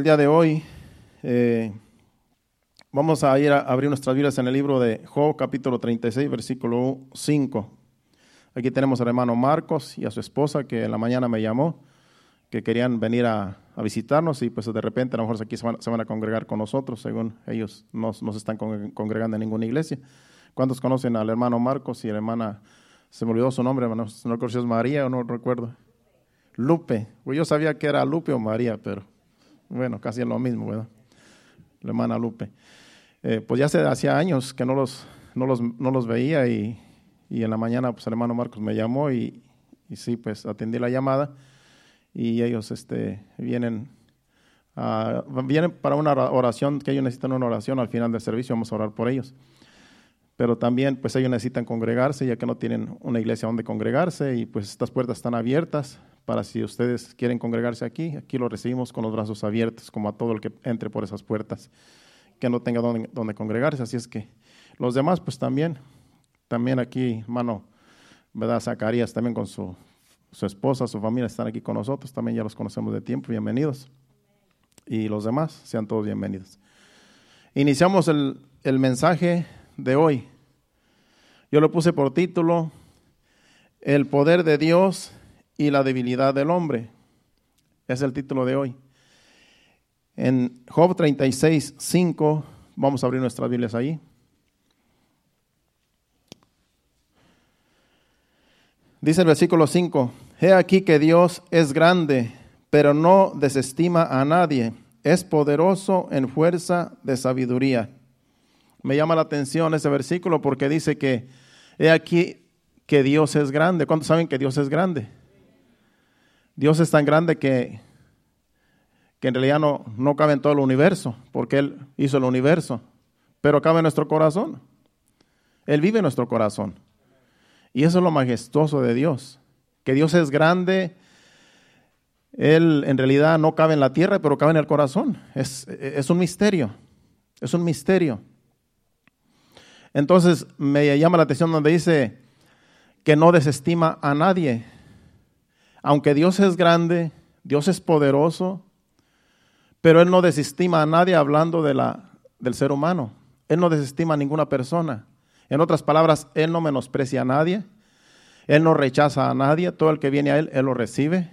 El día de hoy eh, vamos a ir a abrir nuestras Biblias en el libro de Job, capítulo 36, versículo 5. Aquí tenemos al hermano Marcos y a su esposa que en la mañana me llamó, que querían venir a, a visitarnos y pues de repente a lo mejor aquí se van, se van a congregar con nosotros, según ellos no, no se están congregando en ninguna iglesia. ¿Cuántos conocen al hermano Marcos y a la hermana, se me olvidó su nombre, hermano, no recuerdo si es María o no recuerdo? Lupe. Pues yo sabía que era Lupe o María, pero bueno, casi es lo mismo, ¿verdad? La hermana Lupe. Eh, pues ya hace, hacía años que no los, no los, no los veía y, y, en la mañana pues el hermano Marcos me llamó y, y, sí, pues atendí la llamada y ellos este, vienen, vienen para una oración, que ellos necesitan una oración al final del servicio, vamos a orar por ellos. Pero también pues ellos necesitan congregarse ya que no tienen una iglesia donde congregarse y pues estas puertas están abiertas para si ustedes quieren congregarse aquí, aquí lo recibimos con los brazos abiertos, como a todo el que entre por esas puertas, que no tenga donde, congregarse. Así es que los demás, pues también, también aquí, hermano, ¿verdad? Zacarías también con su, su esposa, su familia están aquí con nosotros, también ya los conocemos de tiempo, bienvenidos. Y los demás, sean todos bienvenidos. Iniciamos el, el mensaje de hoy. Yo lo puse por título, El poder de Dios y la debilidad del hombre. Es el título de hoy. En Job 36, 5, vamos a abrir nuestras Biblias ahí. Dice el versículo 5, He aquí que Dios es grande, pero no desestima a nadie, es poderoso en fuerza de sabiduría. Me llama la atención ese versículo porque dice que, he aquí que Dios es grande. ¿Cuántos saben que Dios es grande? Dios es tan grande que, que en realidad no, no cabe en todo el universo, porque Él hizo el universo, pero cabe en nuestro corazón. Él vive en nuestro corazón. Y eso es lo majestuoso de Dios, que Dios es grande, Él en realidad no cabe en la tierra, pero cabe en el corazón. Es, es un misterio, es un misterio. Entonces me llama la atención donde dice que no desestima a nadie aunque Dios es grande, Dios es poderoso, pero Él no desestima a nadie hablando de la, del ser humano. Él no desestima a ninguna persona. En otras palabras, Él no menosprecia a nadie. Él no rechaza a nadie. Todo el que viene a Él, Él lo recibe.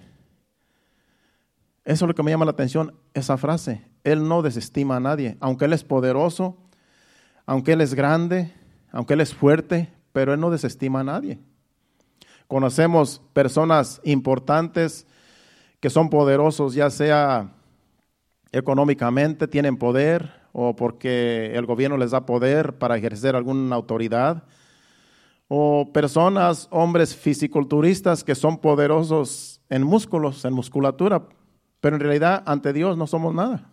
Eso es lo que me llama la atención, esa frase. Él no desestima a nadie. Aunque Él es poderoso, aunque Él es grande, aunque Él es fuerte, pero Él no desestima a nadie. Conocemos personas importantes que son poderosos, ya sea económicamente, tienen poder o porque el gobierno les da poder para ejercer alguna autoridad. O personas, hombres fisiculturistas que son poderosos en músculos, en musculatura, pero en realidad ante Dios no somos nada.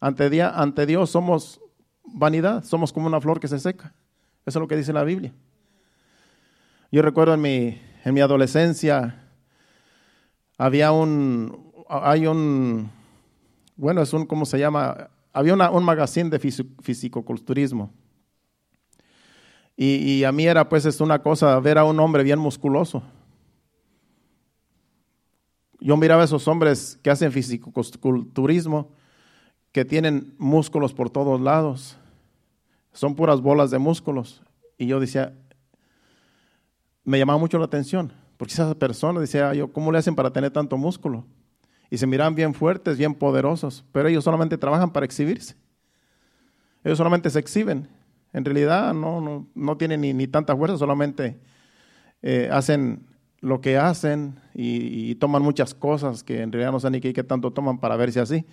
Ante, ante Dios somos vanidad, somos como una flor que se seca. Eso es lo que dice la Biblia. Yo recuerdo en mi, en mi adolescencia, había un, hay un, bueno, es un, ¿cómo se llama? Había un magazine de fisicoculturismo. Y, y, a mí era pues es una cosa ver a un hombre bien musculoso. Yo miraba a esos hombres que hacen fisicoculturismo, que tienen músculos por todos lados. Son puras bolas de músculos. Y yo decía, me llamaba mucho la atención, porque esas personas, decía yo, ¿cómo le hacen para tener tanto músculo? Y se miran bien fuertes, bien poderosos, pero ellos solamente trabajan para exhibirse. Ellos solamente se exhiben. En realidad no, no, tienen ni, tanta fuerza, solamente eh, hacen lo que hacen y, toman muchas cosas que en realidad no saben ni qué, qué tanto toman para verse así.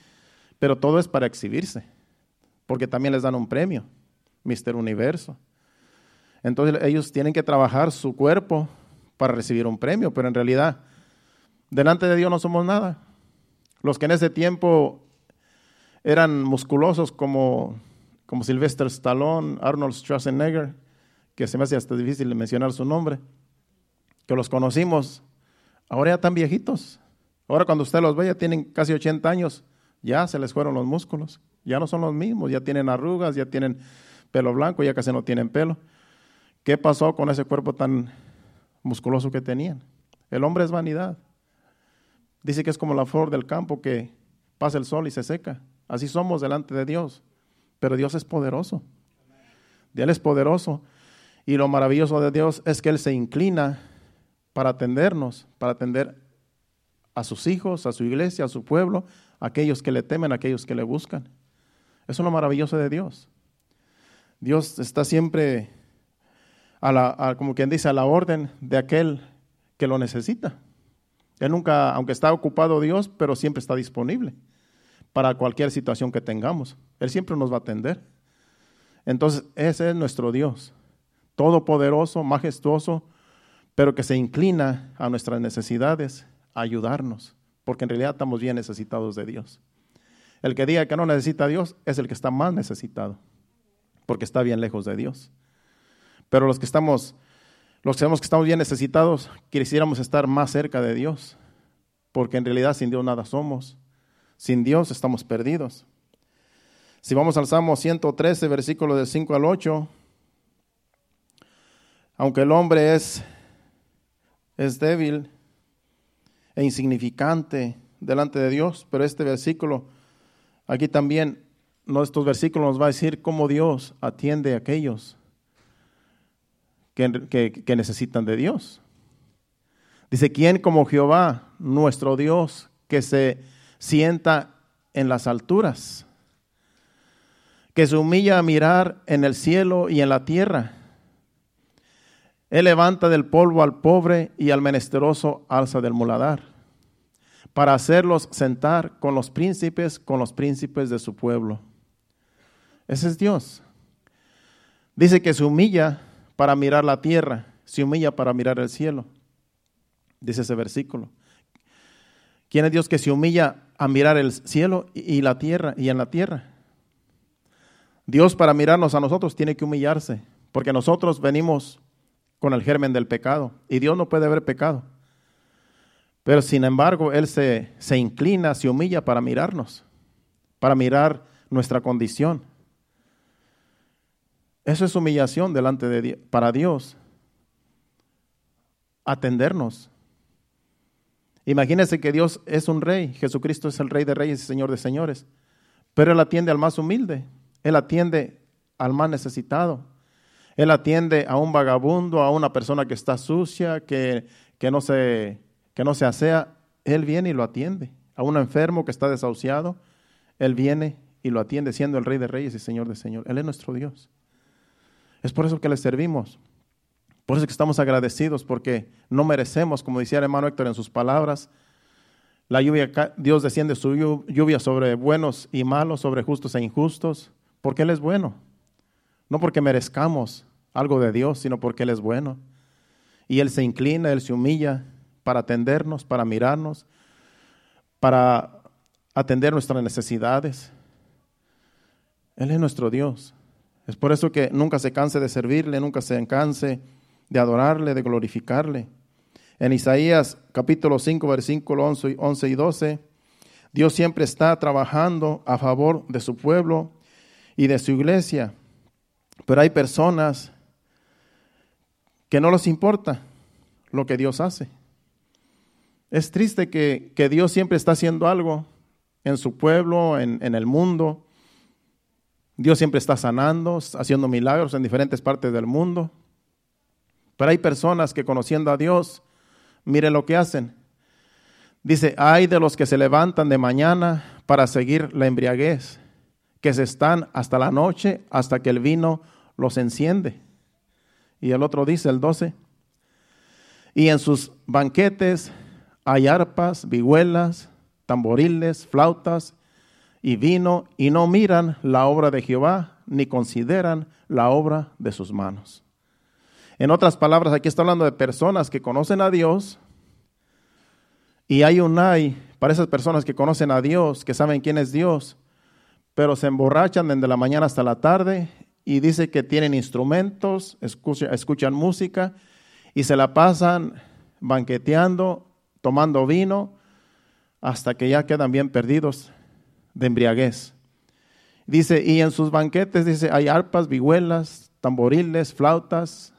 Pero todo es para exhibirse, porque también les dan un premio, Mister Universo. Entonces ellos tienen que trabajar su cuerpo para recibir un premio, pero en realidad delante de Dios no somos nada. Los que en ese tiempo eran musculosos como, como Sylvester Stallone, Arnold Schwarzenegger, que se me hace hasta difícil mencionar su nombre, que los conocimos, ahora ya están viejitos. Ahora cuando usted los ve ya tienen casi 80 años, ya se les fueron los músculos, ya no son los mismos, ya tienen arrugas, ya tienen pelo blanco, ya casi no tienen pelo. ¿Qué pasó con ese cuerpo tan musculoso que tenían? El hombre es vanidad. Dice que es como la flor del campo que pasa el sol y se seca. Así somos delante de Dios. Pero Dios es poderoso. Dios es poderoso. Y lo maravilloso de Dios es que Él se inclina para atendernos, para atender a sus hijos, a su iglesia, a su pueblo, a aquellos que le temen, a aquellos que le buscan. Eso es lo maravilloso de Dios. Dios está siempre, a la, como quien dice, a la orden de aquel que lo necesita. Él nunca, aunque está ocupado Dios, pero siempre está disponible para cualquier situación que tengamos. Él siempre nos va a atender. Entonces, ese es nuestro Dios, todopoderoso, majestuoso, pero que se inclina a nuestras necesidades, a ayudarnos, porque en realidad estamos bien necesitados de Dios. El que diga que no necesita Dios es el que está más necesitado, porque está bien lejos de Dios. Pero los que estamos, los que sabemos que estamos bien necesitados, quisiéramos estar más cerca de Dios, porque en realidad sin Dios nada somos. Sin Dios estamos perdidos. Si vamos al Salmo 113, versículo del 5 al 8, aunque el hombre es, es débil e insignificante delante de Dios, pero este versículo, aquí también, estos versículos nos va a decir cómo Dios atiende a aquellos que, necesitan de Dios. Dice, ¿quién como Jehová, nuestro Dios, que se sienta en las alturas, que se humilla a mirar en el cielo y en la tierra. Él levanta del polvo al pobre y al menesteroso alza del muladar, para hacerlos sentar con los príncipes, con los príncipes de su pueblo. Ese es Dios. Dice que se humilla para mirar la tierra, se humilla para mirar el cielo. Dice ese versículo. ¿Quién es Dios que se humilla a mirar el cielo y la tierra y en la tierra. Dios para mirarnos a nosotros tiene que humillarse, porque nosotros venimos con el germen del pecado y Dios no puede ver pecado. Pero sin embargo, Él se, se inclina, se humilla para mirarnos, para mirar nuestra condición. Eso es humillación delante de Dios, para Dios. Atendernos, Imagínense que Dios es un rey, Jesucristo es el rey de reyes y señor de señores, pero Él atiende al más humilde, Él atiende al más necesitado, Él atiende a un vagabundo, a una persona que está sucia, que, que, no, se, que no se asea, Él viene y lo atiende. A un enfermo que está desahuciado, Él viene y lo atiende siendo el rey de reyes y señor de señores. Él es nuestro Dios. Es por eso que le servimos. Por eso es que estamos agradecidos porque no merecemos, como decía el hermano Héctor en sus palabras, la lluvia, Dios desciende su lluvia sobre buenos y malos, sobre justos e injustos, porque Él es bueno. No porque merezcamos algo de Dios, sino porque Él es bueno. Y Él se inclina, Él se humilla para atendernos, para mirarnos, para atender nuestras necesidades. Él es nuestro Dios. Es por eso que nunca se canse de servirle, nunca se canse de adorarle, de glorificarle. En Isaías capítulo 5, versículo 11 y 12, Dios siempre está trabajando a favor de su pueblo y de su iglesia, pero hay personas que no les importa lo que Dios hace. Es triste que, Dios siempre está haciendo algo en su pueblo, en, en el mundo. Dios siempre está sanando, haciendo milagros en diferentes partes del mundo. Pero hay personas que conociendo a Dios, mire lo que hacen. Dice, hay de los que se levantan de mañana para seguir la embriaguez, que se están hasta la noche, hasta que el vino los enciende. Y el otro dice, el 12, y en sus banquetes hay arpas, vihuelas, tamboriles, flautas y vino, y no miran la obra de Jehová, ni consideran la obra de sus manos. En otras palabras, aquí está hablando de personas que conocen a Dios y hay un ay para esas personas que conocen a Dios, que saben quién es Dios, pero se emborrachan desde la mañana hasta la tarde y dice que tienen instrumentos, escuchan música y se la pasan banqueteando, tomando vino, hasta que ya quedan bien perdidos de embriaguez. Dice, y en sus banquetes, dice, hay arpas, vihuelas, tamboriles, flautas,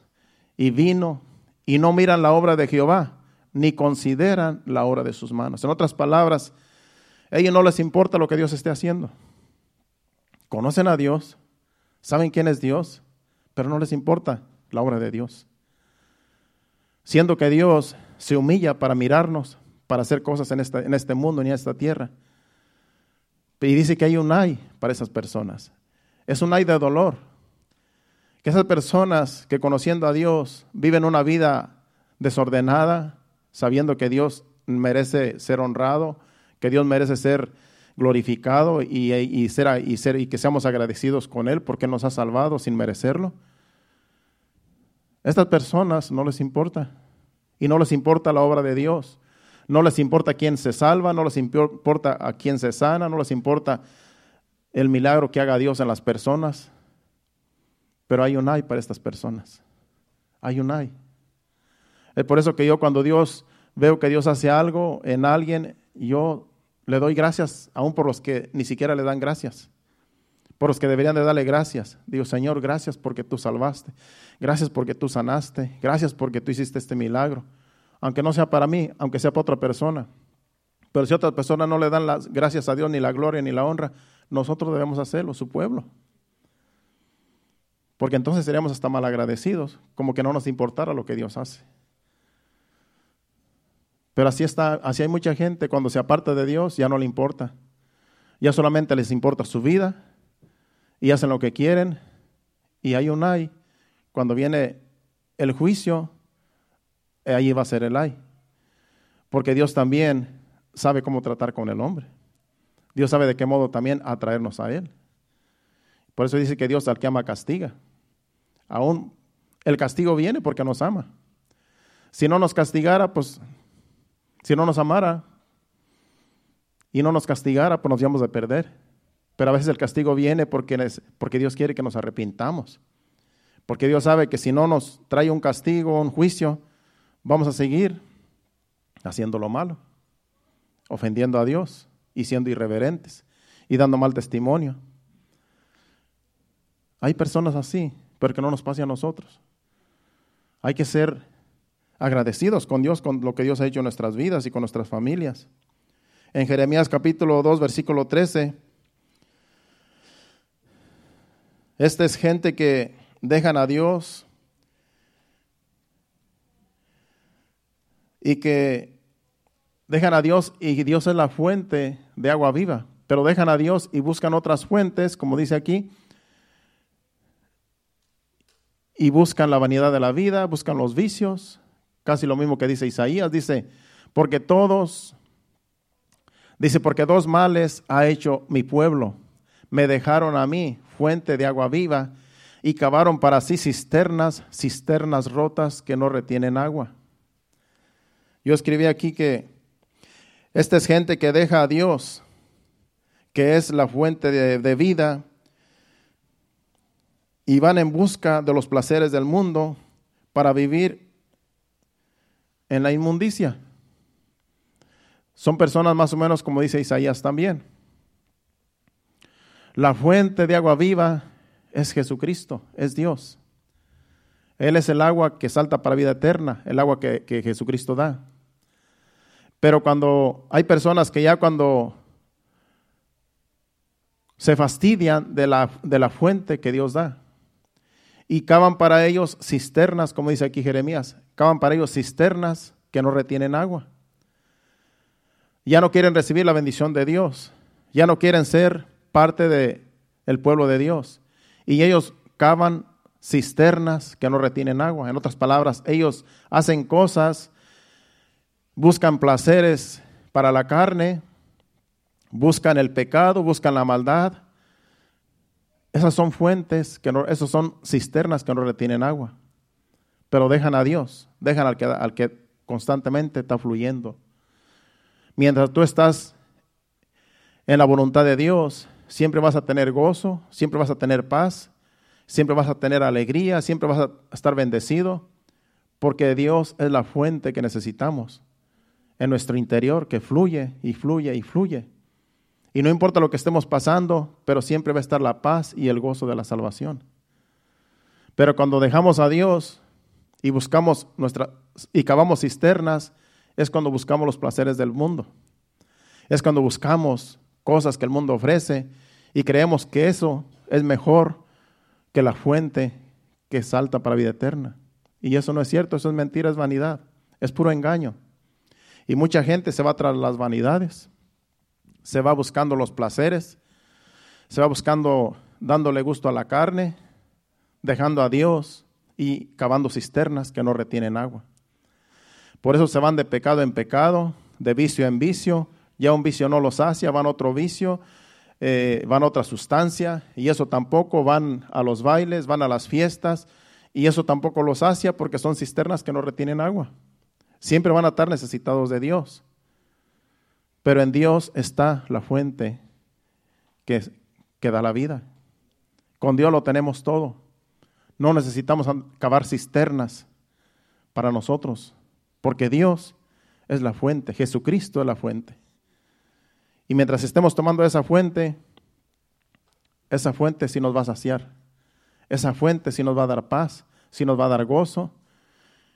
y vino y no miran la obra de Jehová, ni consideran la obra de sus manos. En otras palabras, A ellos no les importa lo que Dios esté haciendo. Conocen a Dios, saben quién es Dios, pero no les importa la obra de Dios. Siendo que Dios se humilla para mirarnos, para hacer cosas en, en este mundo y en esta tierra. Y dice que hay un ay para esas personas. Es un ay de dolor. Que esas personas que conociendo a Dios viven una vida desordenada, sabiendo que Dios merece ser honrado, que Dios merece ser glorificado y, ser, y, ser, y que seamos agradecidos con Él porque nos ha salvado sin merecerlo. Estas personas no les importa y no les importa la obra de Dios. No les importa quién se salva, no les importa a quién se sana, no les importa el milagro que haga Dios en las personas. Pero hay un ay para estas personas. Hay un ay. Es por eso que yo cuando Dios veo que Dios hace algo en alguien, yo le doy gracias aún por los que ni siquiera le dan gracias. Por los que deberían de darle gracias. Digo, Señor, gracias porque tú salvaste. Gracias porque tú sanaste. Gracias porque tú hiciste este milagro. Aunque no sea para mí, aunque sea para otra persona. Pero si otras personas no le dan las gracias a Dios, ni la gloria, ni la honra, nosotros debemos hacerlo, su pueblo. Porque entonces seríamos hasta mal agradecidos, como que no nos importara lo que Dios hace. Pero así está, así hay mucha gente cuando se aparta de Dios ya no le importa. Ya solamente les importa su vida y hacen lo que quieren. Y hay un ay. Cuando viene el juicio, ahí va a ser el ay. Porque Dios también sabe cómo tratar con el hombre. Dios sabe de qué modo también atraernos a Él. Por eso dice que Dios al que ama castiga. Aún el castigo viene porque nos ama. Si no nos castigara, pues si no nos amara y no nos castigara, pues nos íbamos a perder. Pero a veces el castigo viene porque, porque Dios quiere que nos arrepintamos. Porque Dios sabe que si no nos trae un castigo, un juicio, vamos a seguir haciendo lo malo, ofendiendo a Dios y siendo irreverentes y dando mal testimonio. Hay personas así, pero que no nos pase a nosotros. Hay que ser agradecidos con Dios, con lo que Dios ha hecho en nuestras vidas y con nuestras familias. En Jeremías capítulo 2, versículo 13, esta es gente que dejan a Dios y que dejan a Dios y Dios es la fuente de agua viva, pero dejan a Dios y buscan otras fuentes, como dice aquí, y buscan la vanidad de la vida, buscan los vicios, Casi lo mismo que dice Isaías, dice, porque todos, dice, porque dos males ha hecho mi pueblo. Me dejaron a mí fuente de agua viva y cavaron para sí cisternas, cisternas rotas que no retienen agua. Yo escribí aquí que esta es gente que deja a Dios, que es la fuente de, vida, y van en busca de los placeres del mundo para vivir en la inmundicia. Son personas más o menos como dice Isaías también. La fuente de agua viva es Jesucristo, es Dios. Él es el agua que salta para vida eterna, el agua que, Jesucristo da. Pero cuando hay personas que ya cuando se fastidian de la, de la fuente que Dios da y cavan para ellos cisternas, como dice aquí Jeremías, cavan para ellos cisternas que no retienen agua. Ya no quieren recibir la bendición de Dios, ya no quieren ser parte del el pueblo de Dios. Y ellos cavan cisternas que no retienen agua. En otras palabras, ellos hacen cosas, buscan placeres para la carne, buscan el pecado, buscan la maldad, esas son fuentes, que no, esas son cisternas que no retienen agua. Pero dejan a Dios, dejan al que, al que constantemente está fluyendo. Mientras tú estás en la voluntad de Dios, siempre vas a tener gozo, siempre vas a tener paz, siempre vas a tener alegría, siempre vas a estar bendecido, porque Dios es la fuente que necesitamos en nuestro interior, que fluye y fluye y fluye. Y no importa lo que estemos pasando, pero siempre va a estar la paz y el gozo de la salvación. Pero cuando dejamos a Dios y buscamos nuestra y cavamos cisternas, es cuando buscamos los placeres del mundo. Es cuando buscamos cosas que el mundo ofrece y creemos que eso es mejor que la fuente que salta para vida eterna. Y eso no es cierto, eso es mentira, es vanidad, es puro engaño. Y mucha gente se va tras las vanidades, se va buscando los placeres, se va buscando dándole gusto a la carne, dejando a Dios y cavando cisternas que no retienen agua. Por eso se van de pecado en pecado, de vicio en vicio, ya un vicio no los sacia, van a otro vicio, eh, van a otra sustancia, y eso tampoco, van a los bailes, van a las fiestas, y eso tampoco los sacia porque son cisternas que no retienen agua. Siempre van a estar necesitados de Dios. Pero en Dios está la fuente que, que da la vida. Con Dios lo tenemos todo. No necesitamos cavar cisternas para nosotros, porque Dios es la fuente, Jesucristo es la fuente. Y mientras estemos tomando esa fuente, esa fuente sí nos va a saciar. Esa fuente sí nos va a dar paz, sí nos va a dar gozo.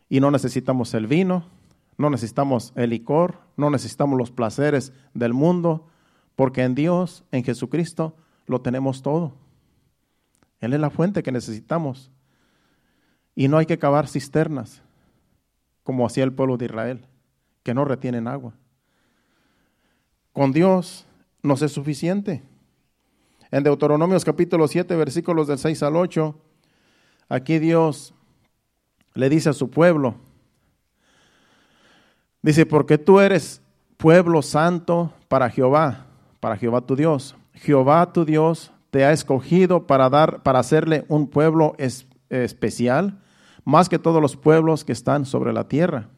Y no necesitamos el vino, no necesitamos el licor, no necesitamos los placeres del mundo, porque en Dios, en Jesucristo, lo tenemos todo. Él es la fuente que necesitamos. Y no hay que cavar cisternas, como hacía el pueblo de Israel, que no retienen agua. Con Dios nos es suficiente. En Deuteronomios capítulo 7, versículos del 6 al 8, aquí Dios le dice a su pueblo, dice, porque tú eres pueblo santo para Jehová, para Jehová tu Dios. Jehová tu Dios te ha escogido para dar, para hacerle un pueblo especial, más que todos los pueblos que están sobre la tierra.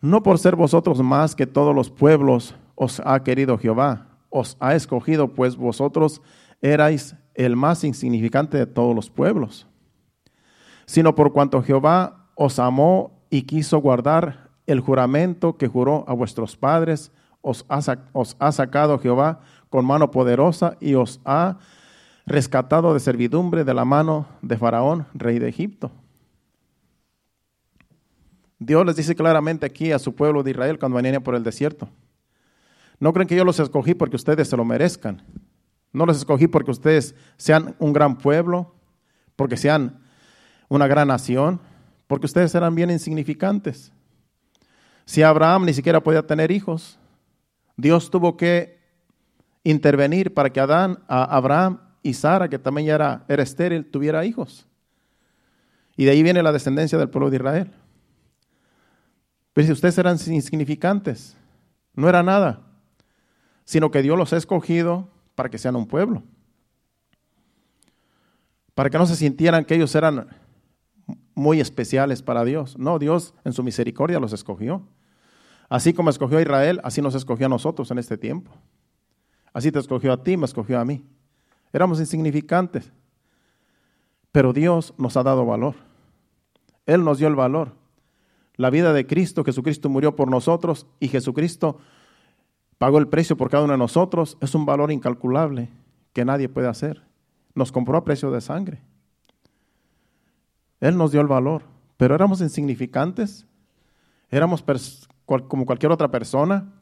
No por ser vosotros más que todos los pueblos os ha querido Jehová, os ha escogido, pues vosotros erais el más insignificante de todos los pueblos, sino por cuanto Jehová os amó y quiso guardar el juramento que juró a vuestros padres, os ha sacado Jehová con mano poderosa y os ha rescatado de servidumbre de la mano de Faraón, rey de Egipto. Dios les dice claramente aquí a su pueblo de Israel cuando venían por el desierto. No creen que yo los escogí porque ustedes se lo merezcan. No los escogí porque ustedes sean un gran pueblo, porque sean una gran nación, porque ustedes eran bien insignificantes. Si Abraham ni siquiera podía tener hijos, Dios tuvo que intervenir para que Adán, Abraham y Sara, que también ya era, era estéril, tuviera hijos. Y de ahí viene la descendencia del pueblo de Israel. Pero si ustedes eran insignificantes, no era nada, sino que Dios los ha escogido para que sean un pueblo. Para que no se sintieran que ellos eran muy especiales para Dios. No, Dios en su misericordia los escogió. Así como escogió a Israel, así nos escogió a nosotros en este tiempo. Así te escogió a ti, me escogió a mí. Éramos insignificantes, pero Dios nos ha dado valor. Él nos dio el valor. La vida de Cristo, Jesucristo murió por nosotros y Jesucristo pagó el precio por cada uno de nosotros. Es un valor incalculable que nadie puede hacer. Nos compró a precio de sangre. Él nos dio el valor, pero éramos insignificantes. Éramos como cualquier otra persona.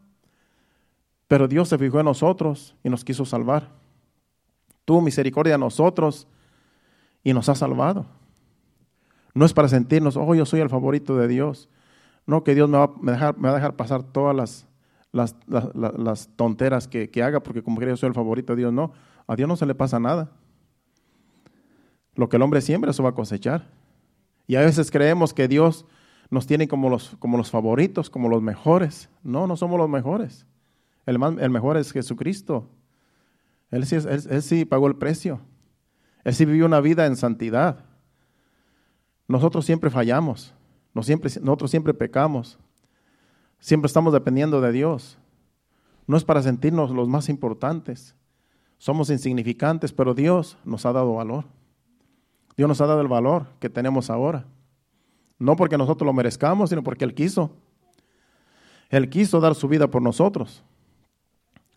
Pero Dios se fijó en nosotros y nos quiso salvar. Tuvo misericordia a nosotros y nos ha salvado. No es para sentirnos, oh, yo soy el favorito de Dios. No, que Dios me va, a dejar pasar todas las, las, tonteras que, haga, porque como que yo soy el favorito de Dios. No, a Dios no se le pasa nada. Lo que el hombre siembra, eso va a cosechar. Y a veces creemos que Dios nos tiene como los, como los favoritos, como los mejores. No, no somos los mejores. El, mejor es Jesucristo. Él sí, él sí pagó el precio. Él sí vivió una vida en santidad. Nosotros siempre fallamos. Nosotros siempre pecamos. Siempre estamos dependiendo de Dios. No es para sentirnos los más importantes. Somos insignificantes, pero Dios nos ha dado valor. Dios nos ha dado el valor que tenemos ahora. No porque nosotros lo merezcamos, sino porque Él quiso. Él quiso dar su vida por nosotros.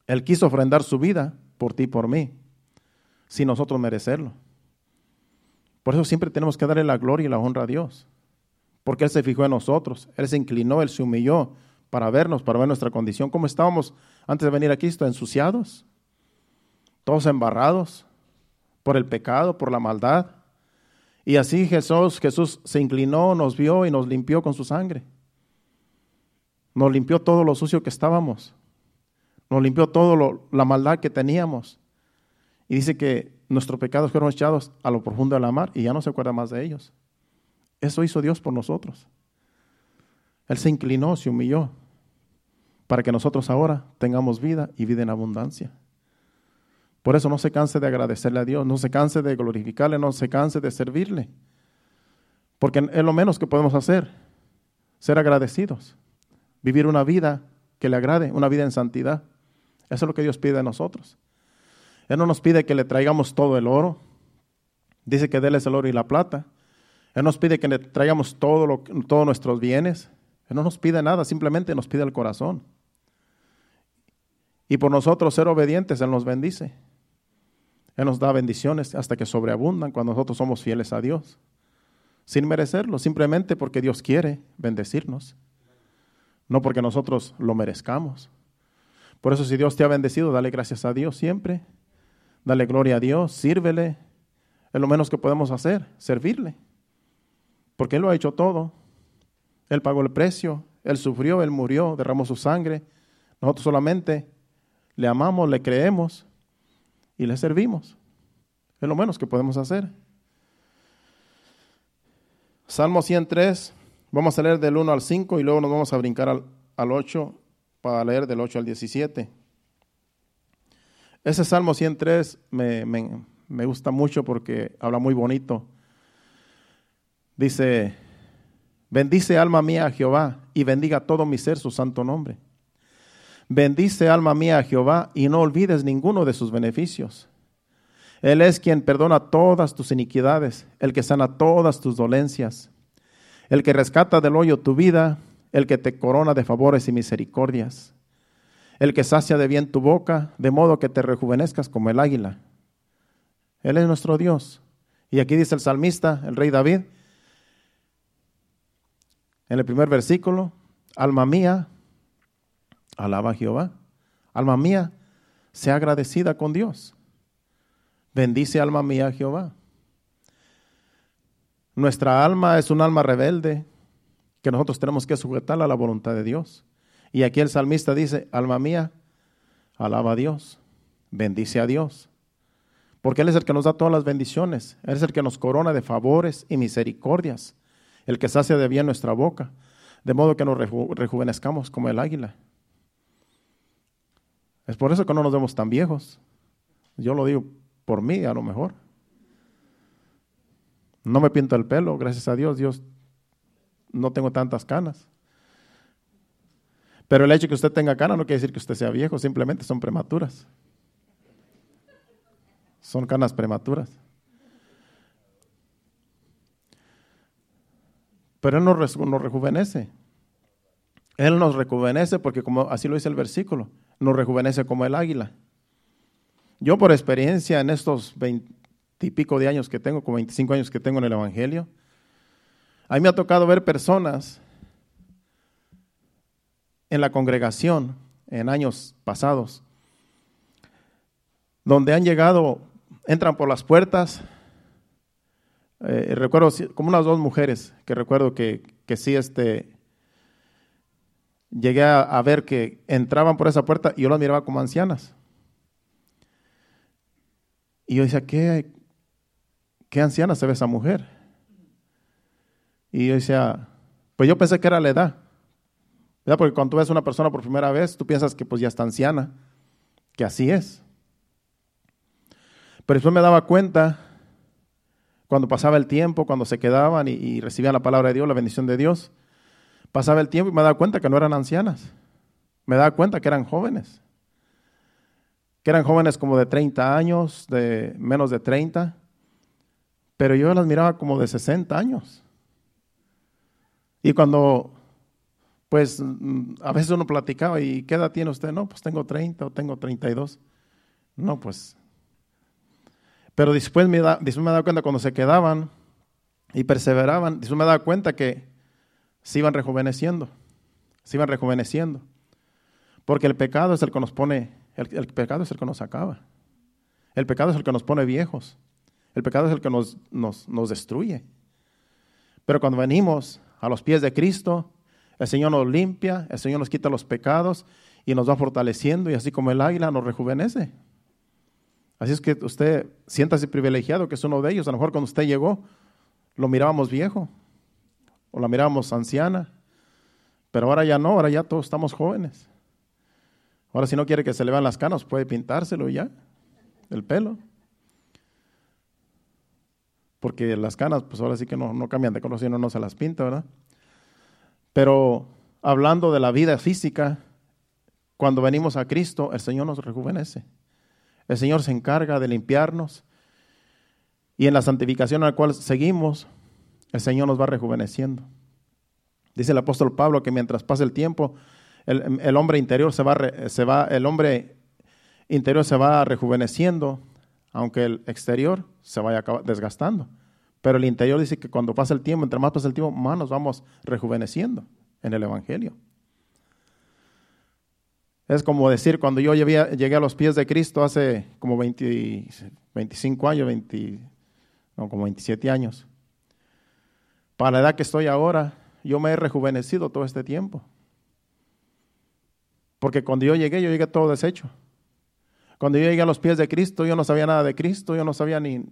Él quiso ofrendar su vida por ti y por mí, sin nosotros merecerlo. Por eso siempre tenemos que darle la gloria y la honra a Dios, porque Él se fijó en nosotros, Él se inclinó, Él se humilló para vernos, para ver nuestra condición, cómo estábamos antes de venir a Cristo, ensuciados, todos embarrados por el pecado, por la maldad. Y así Jesús, Jesús se inclinó, nos vio y nos limpió con su sangre. Nos limpió todo lo sucio que estábamos. Nos limpió todo la maldad que teníamos. Y dice que nuestros pecados fueron echados a lo profundo de la mar y ya no se acuerda más de ellos. Eso hizo Dios por nosotros. Él se inclinó, se humilló, para que nosotros ahora tengamos vida y vida en abundancia. Por eso no se canse de agradecerle a Dios, no se canse de glorificarle, no se canse de servirle. Porque es lo menos que podemos hacer, ser agradecidos, vivir una vida que le agrade, una vida en santidad. Eso es lo que Dios pide de nosotros. Él no nos pide que le traigamos todo el oro. Dice que déles el oro y la plata. Él nos pide que le traigamos todo todos nuestros bienes. Él no nos pide nada, simplemente nos pide el corazón. Y por nosotros ser obedientes, Él nos bendice. Él nos da bendiciones hasta que sobreabundan cuando nosotros somos fieles a Dios. Sin merecerlo, simplemente porque Dios quiere bendecirnos. No porque nosotros lo merezcamos. Por eso si Dios te ha bendecido, dale gracias a Dios siempre. Dale gloria a Dios, sírvele. Es lo menos que podemos hacer, servirle. Porque Él lo ha hecho todo. Él pagó el precio, Él sufrió, Él murió, derramó su sangre. Nosotros solamente le amamos, le creemos y le servimos. Es lo menos que podemos hacer. Salmo 103, vamos a leer del 1 al 5 y luego nos vamos a brincar al, al 8 para leer del 8 al 17. Ese Salmo 103 me, me, me gusta mucho porque habla muy bonito. Dice, bendice alma mía a Jehová y bendiga todo mi ser su santo nombre. Bendice alma mía a Jehová y no olvides ninguno de sus beneficios. Él es quien perdona todas tus iniquidades, el que sana todas tus dolencias, el que rescata del hoyo tu vida, el que te corona de favores y misericordias, el que sacia de bien tu boca, de modo que te rejuvenezcas como el águila. Él es nuestro Dios. Y aquí dice el salmista, el rey David, en el primer versículo, alma mía, alaba a Jehová. Alma mía, sea agradecida con Dios. Bendice alma mía a Jehová. Nuestra alma es un alma rebelde que nosotros tenemos que sujetar a la voluntad de Dios. Y aquí el salmista dice, alma mía, alaba a Dios, bendice a Dios. Porque Él es el que nos da todas las bendiciones. Él es el que nos corona de favores y misericordias. El que sacia de bien nuestra boca. De modo que nos rejuvenezcamos como el águila. Es por eso que no nos vemos tan viejos. Yo lo digo por mí, a lo mejor. No me pinto el pelo, gracias a Dios. Dios no tengo tantas canas. Pero el hecho de que usted tenga canas no quiere decir que usted sea viejo, simplemente son prematuras. Son canas prematuras. Pero Él nos, nos rejuvenece. Él nos rejuvenece porque como así lo dice el versículo, nos rejuvenece como el águila. Yo por experiencia en estos veintipico de años que tengo, como 25 años que tengo en el Evangelio, a mí me ha tocado ver personas en la congregación en años pasados, donde han llegado, entran por las puertas, eh, recuerdo como unas dos mujeres que recuerdo que, que sí este, llegué a, ver que entraban por esa puerta y yo las miraba como ancianas. Y yo decía, ¿qué, qué anciana se ve esa mujer? Y yo decía, pues yo pensé que era la edad. ¿verdad? Porque cuando tú ves una persona por primera vez, tú piensas que pues ya está anciana, que así es. Pero después me daba cuenta, cuando pasaba el tiempo, cuando se quedaban y, recibían la palabra de Dios, la bendición de Dios, pasaba el tiempo y me daba cuenta que no eran ancianas. Me daba cuenta que eran jóvenes. Que eran jóvenes como de 30 años, de menos de 30. Pero yo las miraba como de 60 años. Y cuando, pues, a veces uno platicaba, ¿y qué edad tiene usted? No, pues tengo 30 o tengo 32. No, pues. Pero después me, da, después me daba cuenta cuando se quedaban y perseveraban, después me daba cuenta que se iban rejuveneciendo, se iban rejuveneciendo. Porque el pecado es el que nos pone, el, pecado es el que nos acaba. El pecado es el que nos pone viejos. El pecado es el que nos, nos, nos destruye. Pero cuando venimos a los pies de Cristo, el Señor nos limpia, el Señor nos quita los pecados y nos va fortaleciendo y así como el águila nos rejuvenece. Así es que usted siéntase privilegiado que es uno de ellos. A lo mejor cuando usted llegó lo mirábamos viejo o la mirábamos anciana, pero ahora ya no, ahora ya todos estamos jóvenes. Ahora si no quiere que se le vean las canas, puede pintárselo ya, el pelo. Porque las canas, pues ahora sí que no, no cambian de color, si no se las pinta, ¿verdad? Pero hablando de la vida física, cuando venimos a Cristo, el Señor nos rejuvenece. El Señor se encarga de limpiarnos. Y en la santificación a la cual seguimos, el Señor nos va rejuveneciendo. Dice el apóstol Pablo que mientras pasa el tiempo, el, hombre interior se va, se va, el hombre interior se va rejuveneciendo, aunque el exterior se vaya desgastando. Pero el interior dice que cuando pasa el tiempo, entre más pasa el tiempo, más nos vamos rejuveneciendo en el Evangelio. Es como decir, cuando yo llegué, a los pies de Cristo hace como 25 años, 20, no, como 27 años. Para la edad que estoy ahora, yo me he rejuvenecido todo este tiempo. Porque cuando yo llegué, yo llegué todo deshecho. Cuando yo llegué a los pies de Cristo, yo no sabía nada de Cristo, yo no sabía ni,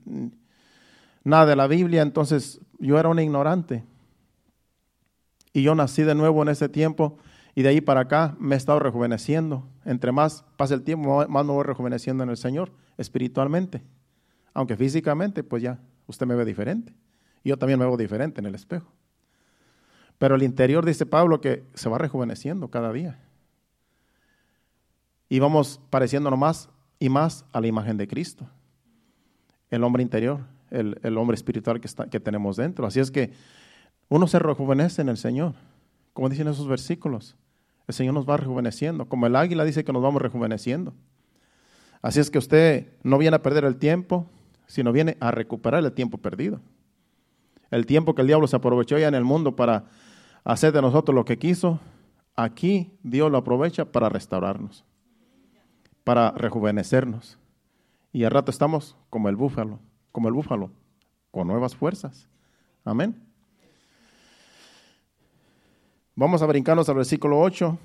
nada de la Biblia, entonces yo era un ignorante. Y yo nací de nuevo en ese tiempo y de ahí para acá me he estado rejuveneciendo. Entre más pasa el tiempo, más me voy rejuveneciendo en el Señor, espiritualmente. Aunque físicamente, pues ya, usted me ve diferente. Yo también me veo diferente en el espejo. Pero el interior, dice Pablo, que se va rejuveneciendo cada día. Y vamos pareciéndonos más y más a la imagen de Cristo. El hombre interior, el, hombre espiritual que, que tenemos dentro. Así es que uno se rejuvenece en el Señor, como dicen esos versículos. El Señor nos va rejuveneciendo, como el águila dice que nos vamos rejuveneciendo. Así es que usted no viene a perder el tiempo, sino viene a recuperar el tiempo perdido. El tiempo que el diablo se aprovechó ya en el mundo para hacer de nosotros lo que quiso, aquí Dios lo aprovecha para restaurarnos, para rejuvenecernos. Y al rato estamos como el búfalo, como el búfalo, con nuevas fuerzas. Amén. Vamos a brincarnos al versículo 8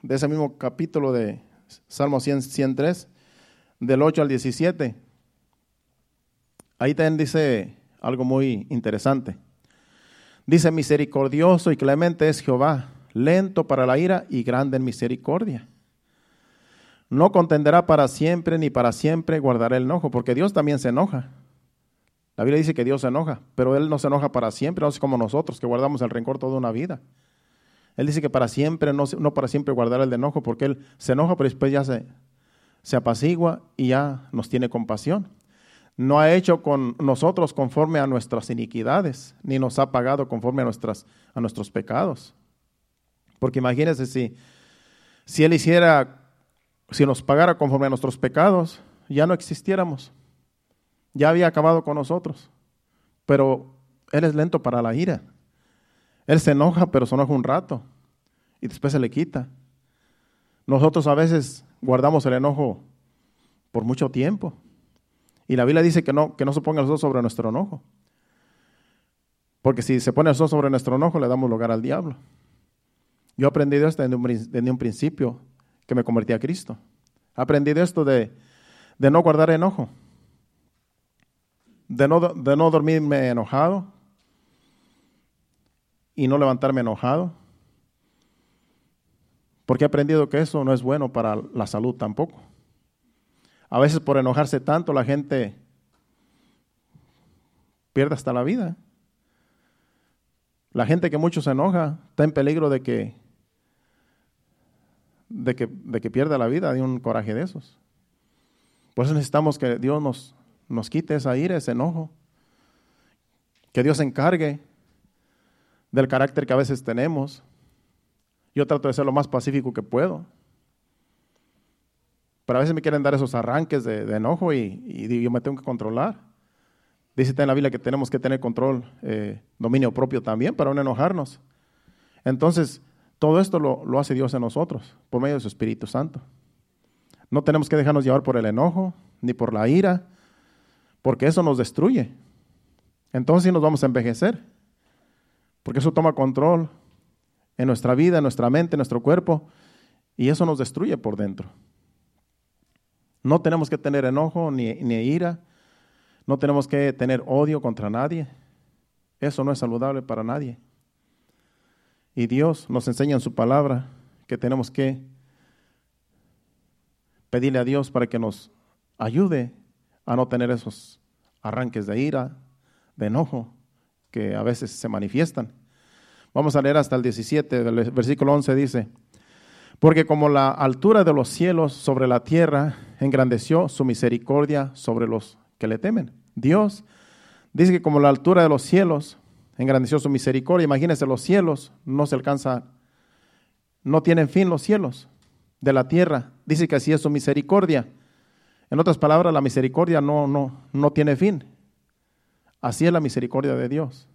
de ese mismo capítulo de Salmo 103, del 8 al 17. Ahí también dice algo muy interesante. Dice, misericordioso y clemente es Jehová, lento para la ira y grande en misericordia. No contenderá para siempre, ni para siempre guardará el enojo, porque Dios también se enoja. La Biblia dice que Dios se enoja, pero Él no se enoja para siempre, no es como nosotros, que guardamos el rencor toda una vida. Él dice que para siempre, no, no para siempre guardar el enojo, porque Él se enoja, pero después ya se, se apacigua y ya nos tiene compasión. No ha hecho con nosotros conforme a nuestras iniquidades, ni nos ha pagado conforme a, a nuestros pecados. Porque imagínense si, si Él hiciera, si nos pagara conforme a nuestros pecados, ya no existiéramos. Ya había acabado con nosotros. Pero Él es lento para la ira. Él se enoja, pero se enoja un rato y después se le quita. Nosotros a veces guardamos el enojo por mucho tiempo. Y la Biblia dice que no, que no se ponga el sol sobre nuestro enojo. Porque si se pone el sol sobre nuestro enojo, le damos lugar al diablo. Yo he aprendido esto desde un, un principio que me convertí a Cristo. He aprendido esto de, de no guardar enojo, de no, de no dormirme enojado, y no levantarme enojado. Porque he aprendido que eso no es bueno para la salud tampoco. A veces por enojarse tanto la gente pierde hasta la vida. La gente que mucho se enoja está en peligro de que, de que, de que pierda la vida de un coraje de esos. Por eso necesitamos que Dios nos, nos quite esa ira, ese enojo. Que Dios se encargue del carácter que a veces tenemos. Yo trato de ser lo más pacífico que puedo. Pero a veces me quieren dar esos arranques de, enojo y, yo me tengo que controlar. Dice en la Biblia que tenemos que tener control, eh, dominio propio también para no enojarnos. Entonces, Todo esto lo, lo hace Dios en nosotros, por medio de su Espíritu Santo. No tenemos que dejarnos llevar por el enojo, ni por la ira, porque eso nos destruye. Entonces nos vamos a envejecer, porque eso toma control en nuestra vida, en nuestra mente, en nuestro cuerpo, y eso nos destruye por dentro. No tenemos que tener enojo ni, ni ira, no tenemos que tener odio contra nadie. Eso no es saludable para nadie. Y Dios nos enseña en su palabra que tenemos que pedirle a Dios para que nos ayude a no tener esos arranques de ira, de enojo que a veces se manifiestan. Vamos a leer hasta el 17, del versículo 11 dice, porque como la altura de los cielos sobre la tierra engrandeció su misericordia sobre los que le temen. Dios dice que como la altura de los cielos engrandeció su misericordia, imagínense los cielos, no se alcanza, no tienen fin los cielos de la tierra. Dice que así es su misericordia. En otras palabras, la misericordia no, no, no tiene fin. Así es la misericordia de Dios.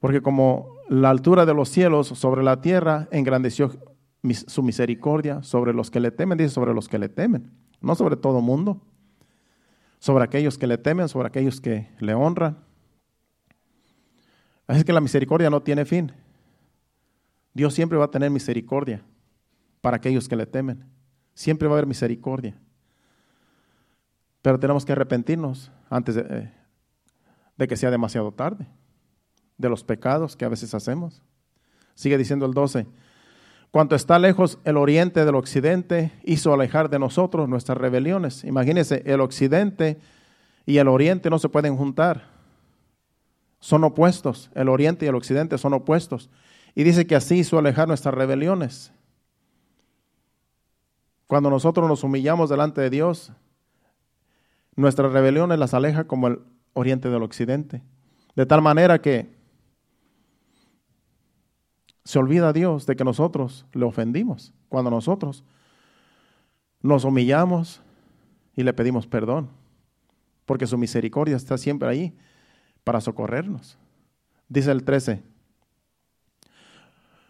Porque como la altura de los cielos sobre la tierra engrandeció su misericordia sobre los que le temen, dice sobre los que le temen, no sobre todo mundo, sobre aquellos que le temen, sobre aquellos que le honran. Así que la misericordia no tiene fin. Dios siempre va a tener misericordia para aquellos que le temen. Siempre va a haber misericordia. Pero tenemos que arrepentirnos antes de, eh, que sea demasiado tarde, de los pecados que a veces hacemos. Sigue diciendo el 12, cuanto está lejos el oriente del occidente, hizo alejar de nosotros nuestras rebeliones. Imagínense, el occidente y el oriente no se pueden juntar. Son opuestos. El oriente y el occidente son opuestos. Y dice que así hizo alejar nuestras rebeliones. Cuando nosotros nos humillamos delante de Dios, nuestras rebeliones las aleja como el oriente del occidente. De tal manera que se olvida Dios de que nosotros le ofendimos cuando nosotros nos humillamos y le pedimos perdón, porque su misericordia está siempre ahí para socorrernos. Dice el 13,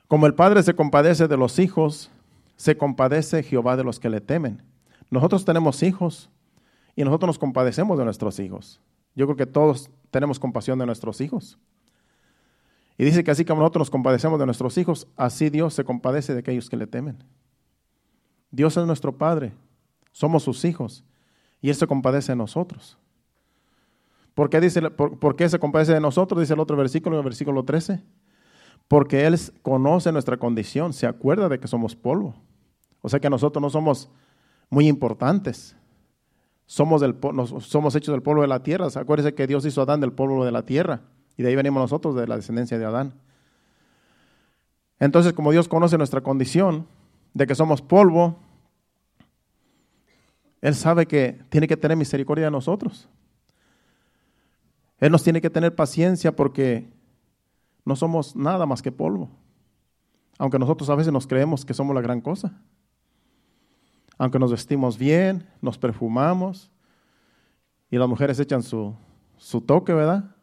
como el Padre se compadece de los hijos, se compadece Jehová de los que le temen. Nosotros tenemos hijos y nosotros nos compadecemos de nuestros hijos. Yo creo que todos tenemos compasión de nuestros hijos. Y dice que así como nosotros nos compadecemos de nuestros hijos, así Dios se compadece de aquellos que le temen. Dios es nuestro Padre, somos sus hijos, y Él se compadece de nosotros. ¿Por qué, dice, por, qué se compadece de nosotros? Dice el otro versículo, el versículo 13. Porque Él conoce nuestra condición, se acuerda de que somos polvo. O sea que nosotros no somos muy importantes somos, del, somos hechos del polvo de la tierra. Acuérdense que Dios hizo a Adán del polvo de la tierra y de ahí venimos nosotros, de la descendencia de Adán. Entonces, como Dios conoce nuestra condición de que somos polvo, Él sabe que tiene que tener misericordia de nosotros. Él nos tiene que tener paciencia porque no somos nada más que polvo. Aunque nosotros a veces nos creemos que somos la gran cosa aunque nos vestimos bien, nos perfumamos y las mujeres echan su, su toque, ¿verdad?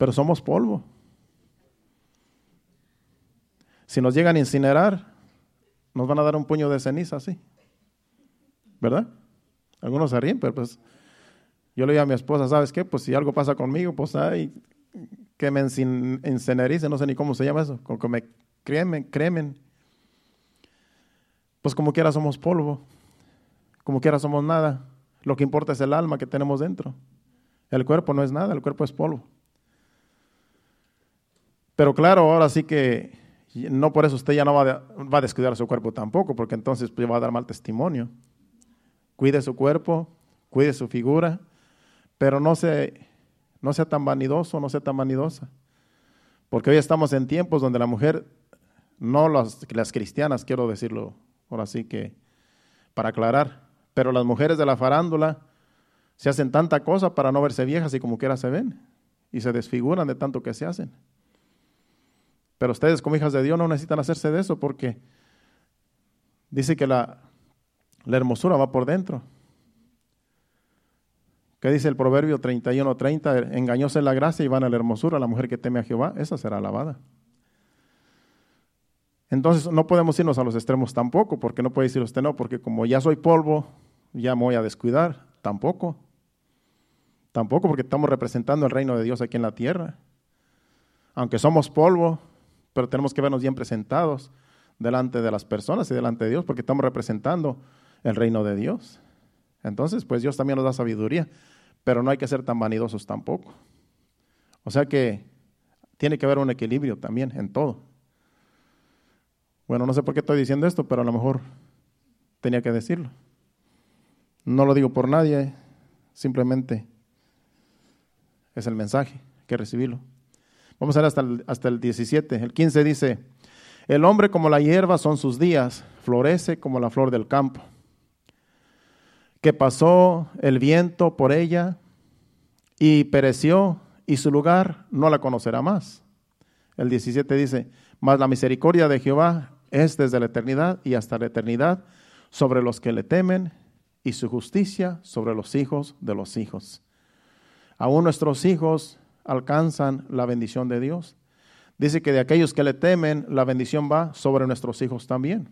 Pero somos polvo. Si nos llegan a incinerar, nos van a dar un puño de ceniza así. ¿Verdad? Algunos se ríen, pero pues yo le digo a mi esposa, ¿sabes qué? Pues si algo pasa conmigo, pues ay, que me incinerice, no sé ni cómo se llama eso, con que me cremen, cremen pues como quiera somos polvo, como quiera somos nada. Lo que importa es el alma que tenemos dentro. El cuerpo no es nada, el cuerpo es polvo. Pero claro, ahora sí que no por eso usted ya no va, a descuidar su cuerpo tampoco, porque entonces pues, va a dar mal testimonio. Cuide su cuerpo, cuide su figura, pero no, se, no sea tan vanidoso, no sea tan vanidosa. Porque hoy estamos en tiempos donde la mujer, no las, las cristianas, quiero decirlo Ahora sí que, para aclarar, pero las mujeres de la farándula se hacen tanta cosa para no verse viejas y como quiera se ven y se desfiguran de tanto que se hacen. Pero ustedes como hijas de Dios no necesitan hacerse de eso porque dice que la, la hermosura va por dentro. ¿Qué dice el proverbio 31-30? Engañóse la gracia y van a la hermosura, la mujer que teme a Jehová, esa será alabada. Entonces no podemos irnos a los extremos tampoco, porque no puede decir usted no, porque como ya soy polvo, ya me voy a descuidar, tampoco. Tampoco porque estamos representando el reino de Dios aquí en la tierra. Aunque somos polvo, pero tenemos que vernos bien presentados delante de las personas y delante de Dios, porque estamos representando el reino de Dios. Entonces, pues Dios también nos da sabiduría, pero no hay que ser tan vanidosos tampoco. O sea que tiene que haber un equilibrio también en todo. Bueno, no sé por qué estoy diciendo esto, pero a lo mejor tenía que decirlo. No lo digo por nadie, simplemente es el mensaje, que recibirlo. Vamos a ver hasta el, hasta el 17. El 15 dice, el hombre como la hierba son sus días, florece como la flor del campo, que pasó el viento por ella y pereció y su lugar no la conocerá más. El 17 dice, mas la misericordia de Jehová es desde la eternidad y hasta la eternidad sobre los que le temen y su justicia sobre los hijos de los hijos. Aún nuestros hijos alcanzan la bendición de Dios. Dice que de aquellos que le temen, la bendición va sobre nuestros hijos también.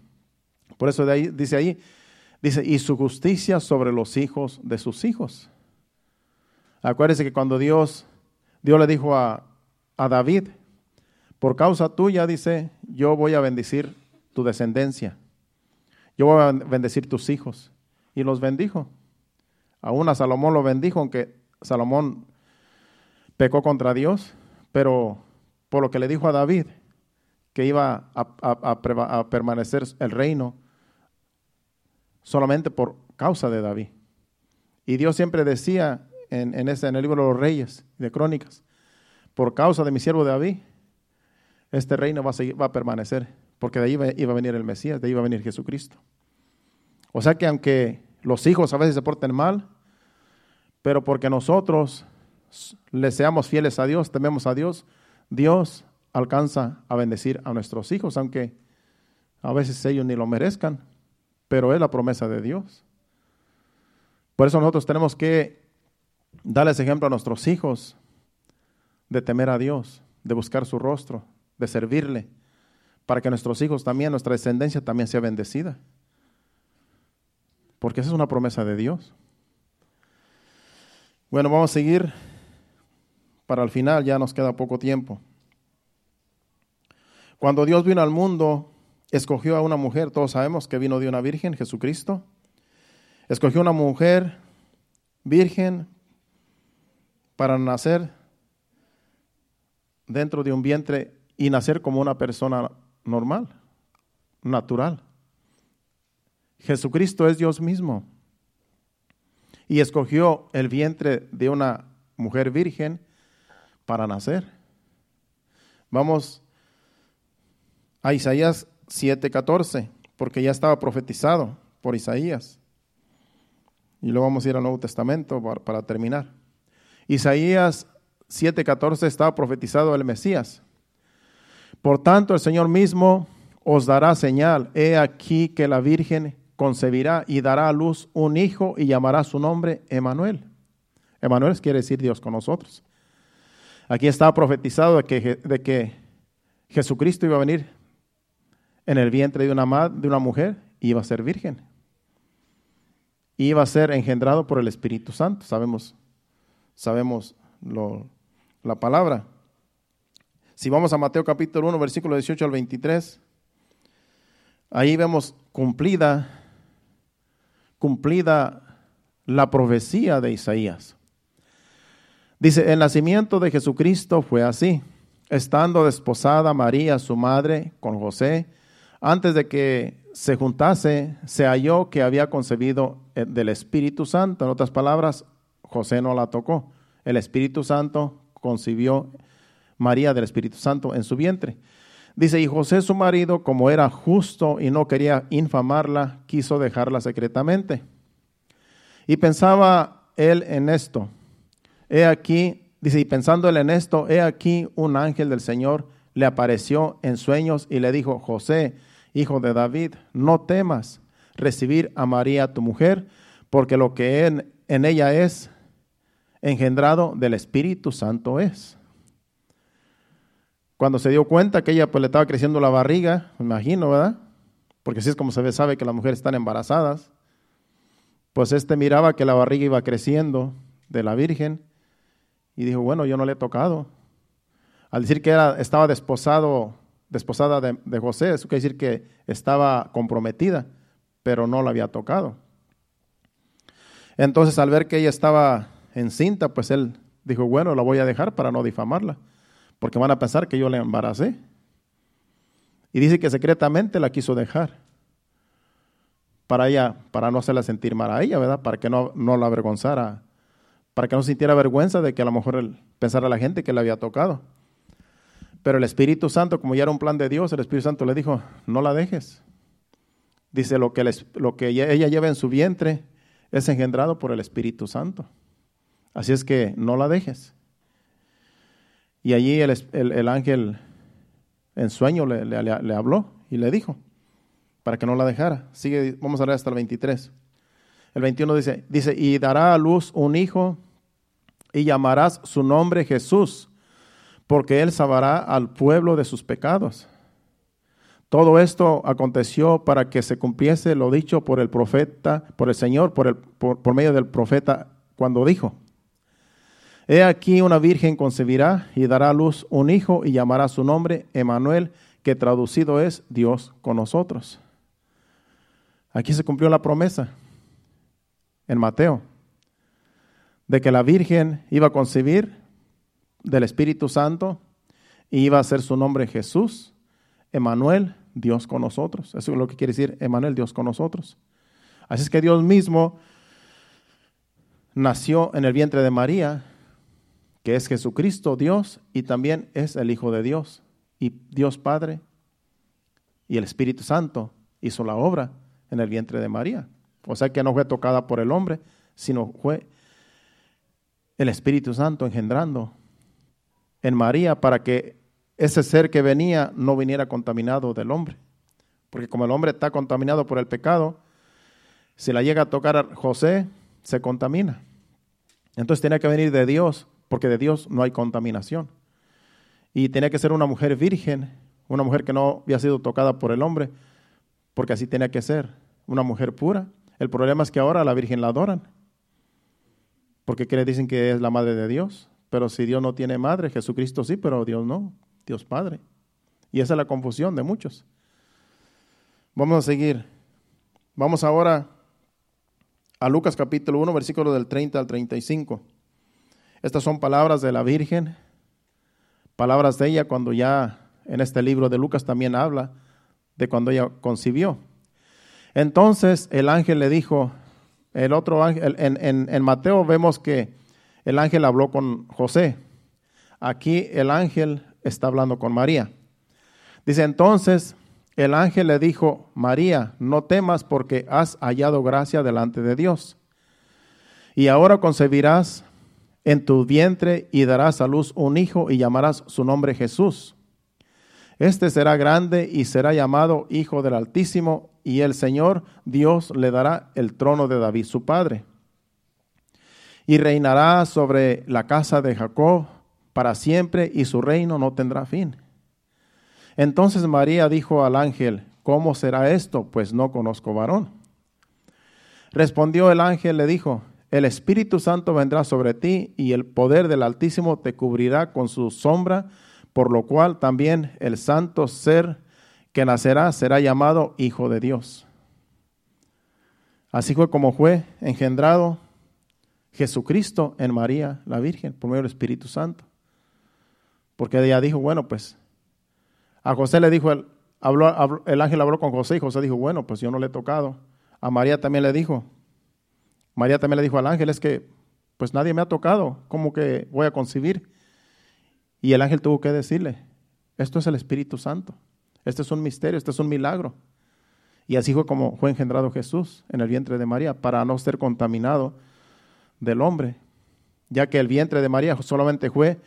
Por eso dice ahí, dice, y su justicia sobre los hijos de sus hijos. Acuérdese que cuando Dios, Dios le dijo a, a David, por causa tuya, dice, yo voy a bendecir tu descendencia. Yo voy a bendecir tus hijos. Y los bendijo. Aún a Salomón lo bendijo, aunque Salomón pecó contra Dios, pero por lo que le dijo a David, que iba a, permanecer el reino solamente por causa de David. Y Dios siempre decía en, en el libro de los reyes, de crónicas, por causa de mi siervo David, este reino va a, seguir, va a permanecer, porque de ahí iba a venir el Mesías, de ahí iba a venir Jesucristo. O sea que aunque los hijos a veces se porten mal, pero porque nosotros le seamos fieles a Dios, tememos a Dios, Dios alcanza a bendecir a nuestros hijos, aunque a veces ellos ni lo merezcan, pero es la promesa de Dios. Por eso nosotros tenemos que darles ejemplo a nuestros hijos de temer a Dios, de buscar su rostro, de servirle, para que nuestros hijos también, nuestra descendencia también sea bendecida. Porque esa es una promesa de Dios. Bueno, vamos a seguir para el final, ya nos queda poco tiempo. Cuando Dios vino al mundo, escogió a una mujer, todos sabemos que vino de una virgen, Jesucristo. Escogió una mujer virgen para nacer dentro de un vientre y nacer como una persona normal, natural. Jesucristo es Dios mismo. Y escogió el vientre de una mujer virgen para nacer. Vamos a Isaías 7:14, porque ya estaba profetizado por Isaías. Y luego vamos a ir al Nuevo Testamento para, para terminar. Isaías 7:14 estaba profetizado el Mesías. Por tanto, el Señor mismo os dará señal. He aquí que la Virgen concebirá y dará a luz un hijo y llamará su nombre Emanuel. Emanuel quiere decir Dios con nosotros. Aquí está profetizado de que, de que Jesucristo iba a venir en el vientre de una, de una mujer y iba a ser virgen. iba a ser engendrado por el Espíritu Santo. Sabemos, sabemos la palabra. Si vamos a Mateo capítulo 1, versículo 18 al 23, ahí vemos cumplida, cumplida la profecía de Isaías. Dice, el nacimiento de Jesucristo fue así. Estando desposada María, su madre, con José, antes de que se juntase, se halló que había concebido eh, del Espíritu Santo. En otras palabras, José no la tocó. El Espíritu Santo concibió María del Espíritu Santo en su vientre. Dice, y José su marido, como era justo y no quería infamarla, quiso dejarla secretamente. Y pensaba él en esto. He aquí, dice, y pensando él en esto, he aquí un ángel del Señor le apareció en sueños y le dijo, José, hijo de David, no temas recibir a María tu mujer, porque lo que en, en ella es engendrado del Espíritu Santo es. Cuando se dio cuenta que ella pues le estaba creciendo la barriga, me imagino, ¿verdad? Porque así es como se ve, sabe que las mujeres están embarazadas. Pues este miraba que la barriga iba creciendo de la Virgen y dijo, bueno, yo no le he tocado. Al decir que era, estaba desposado, desposada de, José, eso quiere decir que estaba comprometida, pero no la había tocado. Entonces al ver que ella estaba encinta, pues él dijo, bueno, la voy a dejar para no difamarla, porque van a pensar que yo la embaracé. Y dice que secretamente la quiso dejar para ella, para no hacerla sentir mal a ella, ¿verdad? Para que no, no la avergonzara, para que no sintiera vergüenza de que a lo mejor pensara la gente que le había tocado. Pero el Espíritu Santo, como ya era un plan de Dios, el Espíritu Santo le dijo, no la dejes. Dice, lo que, lo que ella lleva en su vientre es engendrado por el Espíritu Santo. Así es que no la dejes. Y allí el, ángel en sueño le, le, habló y le dijo para que no la dejara. Sigue, vamos a leer hasta el 23. El 21 dice, dice, y dará a luz un hijo y llamarás su nombre Jesús, porque él salvará al pueblo de sus pecados. Todo esto aconteció para que se cumpliese lo dicho por el profeta, por el Señor, por, el, por, medio del profeta, cuando dijo, He aquí una virgen concebirá y dará a luz un hijo y llamará su nombre Emanuel, que traducido es Dios con nosotros. Aquí se cumplió la promesa en Mateo de que la virgen iba a concebir del Espíritu Santo y iba a ser su nombre Jesús, Emanuel, Dios con nosotros. Eso es lo que quiere decir Emanuel, Dios con nosotros. Así es que Dios mismo nació en el vientre de María, que es Jesucristo, Dios, y también es el Hijo de Dios. Y Dios Padre y el Espíritu Santo hizo la obra en el vientre de María. O sea que no fue tocada por el hombre, sino fue el Espíritu Santo engendrando en María para que ese ser que venía no viniera contaminado del hombre. Porque como el hombre está contaminado por el pecado, si la llega a tocar a José, se contamina. Entonces tenía que venir de Dios, porque de Dios no hay contaminación. Y tenía que ser una mujer virgen, una mujer que no había sido tocada por el hombre, porque así tenía que ser, una mujer pura. El problema es que ahora a la Virgen la adoran, porque le dicen que es la madre de Dios, pero si Dios no tiene madre, Jesucristo sí, pero Dios no. Dios Padre. Y esa es la confusión de muchos. Vamos a seguir. Vamos ahora a Lucas capítulo 1, versículo del 30 al 35. Estas son palabras de la Virgen, palabras de ella cuando ya en este libro de Lucas también habla de cuando ella concibió. Entonces el ángel le dijo, el otro ángel, en, en Mateo vemos que el ángel habló con José. Aquí el ángel está hablando con María. Dice entonces, el ángel le dijo, María, no temas porque has hallado gracia delante de Dios. Y ahora concebirás en tu vientre y darás a luz un hijo y llamarás su nombre Jesús. Este será grande y será llamado Hijo del Altísimo, y el Señor Dios le dará el trono de David su padre. Y reinará sobre la casa de Jacob para siempre y su reino no tendrá fin. Entonces María dijo al ángel, ¿cómo será esto? Pues no conozco varón. Respondió el ángel, le dijo, el Espíritu Santo vendrá sobre ti y el poder del Altísimo te cubrirá con su sombra, por lo cual también el santo ser que nacerá será llamado Hijo de Dios. Así fue como fue engendrado Jesucristo en María la Virgen por medio del Espíritu Santo. Porque ella dijo, bueno, pues a José le dijo, el, habló, el ángel habló con José y José dijo, bueno, pues yo no le he tocado. A María también le dijo, María también le dijo al ángel, es que pues nadie me ha tocado, ¿cómo que voy a concebir? Y el ángel tuvo que decirle, esto es el Espíritu Santo, este es un misterio, este es un milagro. Y así fue como fue engendrado Jesús en el vientre de María, para no ser contaminado del hombre, ya que el vientre de María solamente fue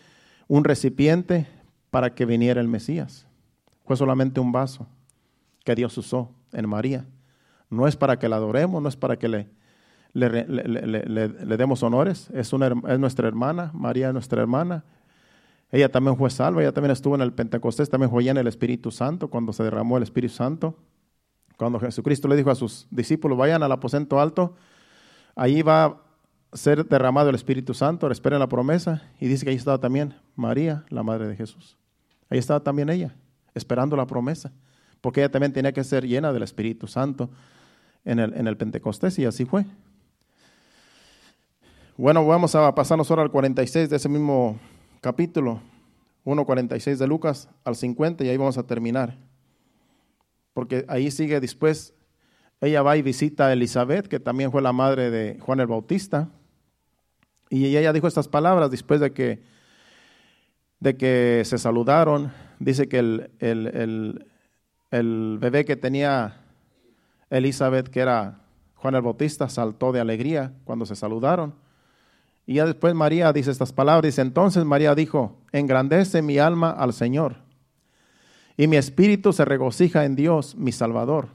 un recipiente para que viniera el Mesías. Fue solamente un vaso que Dios usó en María. No es para que la adoremos, no es para que le, le, demos honores. Es, es nuestra hermana, María es nuestra hermana. Ella también fue salva, ella también estuvo en el Pentecostés, también fue en el Espíritu Santo, cuando se derramó el Espíritu Santo. Cuando Jesucristo le dijo a sus discípulos, vayan al aposento alto, ahí va a ser derramado el Espíritu Santo, esperen la promesa. Y dice que ahí estaba también María, la madre de Jesús. Ahí estaba también ella, esperando la promesa, porque ella también tenía que ser llena del Espíritu Santo en el, en el Pentecostés, y así fue. Bueno, vamos a pasarnos ahora al 46 de ese mismo capítulo 1.46 de Lucas al 50 y ahí vamos a terminar. Porque ahí sigue después, ella va y visita a Elizabeth, que también fue la madre de Juan el Bautista. Y ella dijo estas palabras después de que, de que se saludaron. Dice que el, el, el bebé que tenía Elizabeth, que era Juan el Bautista, saltó de alegría cuando se saludaron. Y ya después María dice estas palabras, dice, entonces María dijo, engrandece mi alma al Señor, y mi espíritu se regocija en Dios, mi Salvador,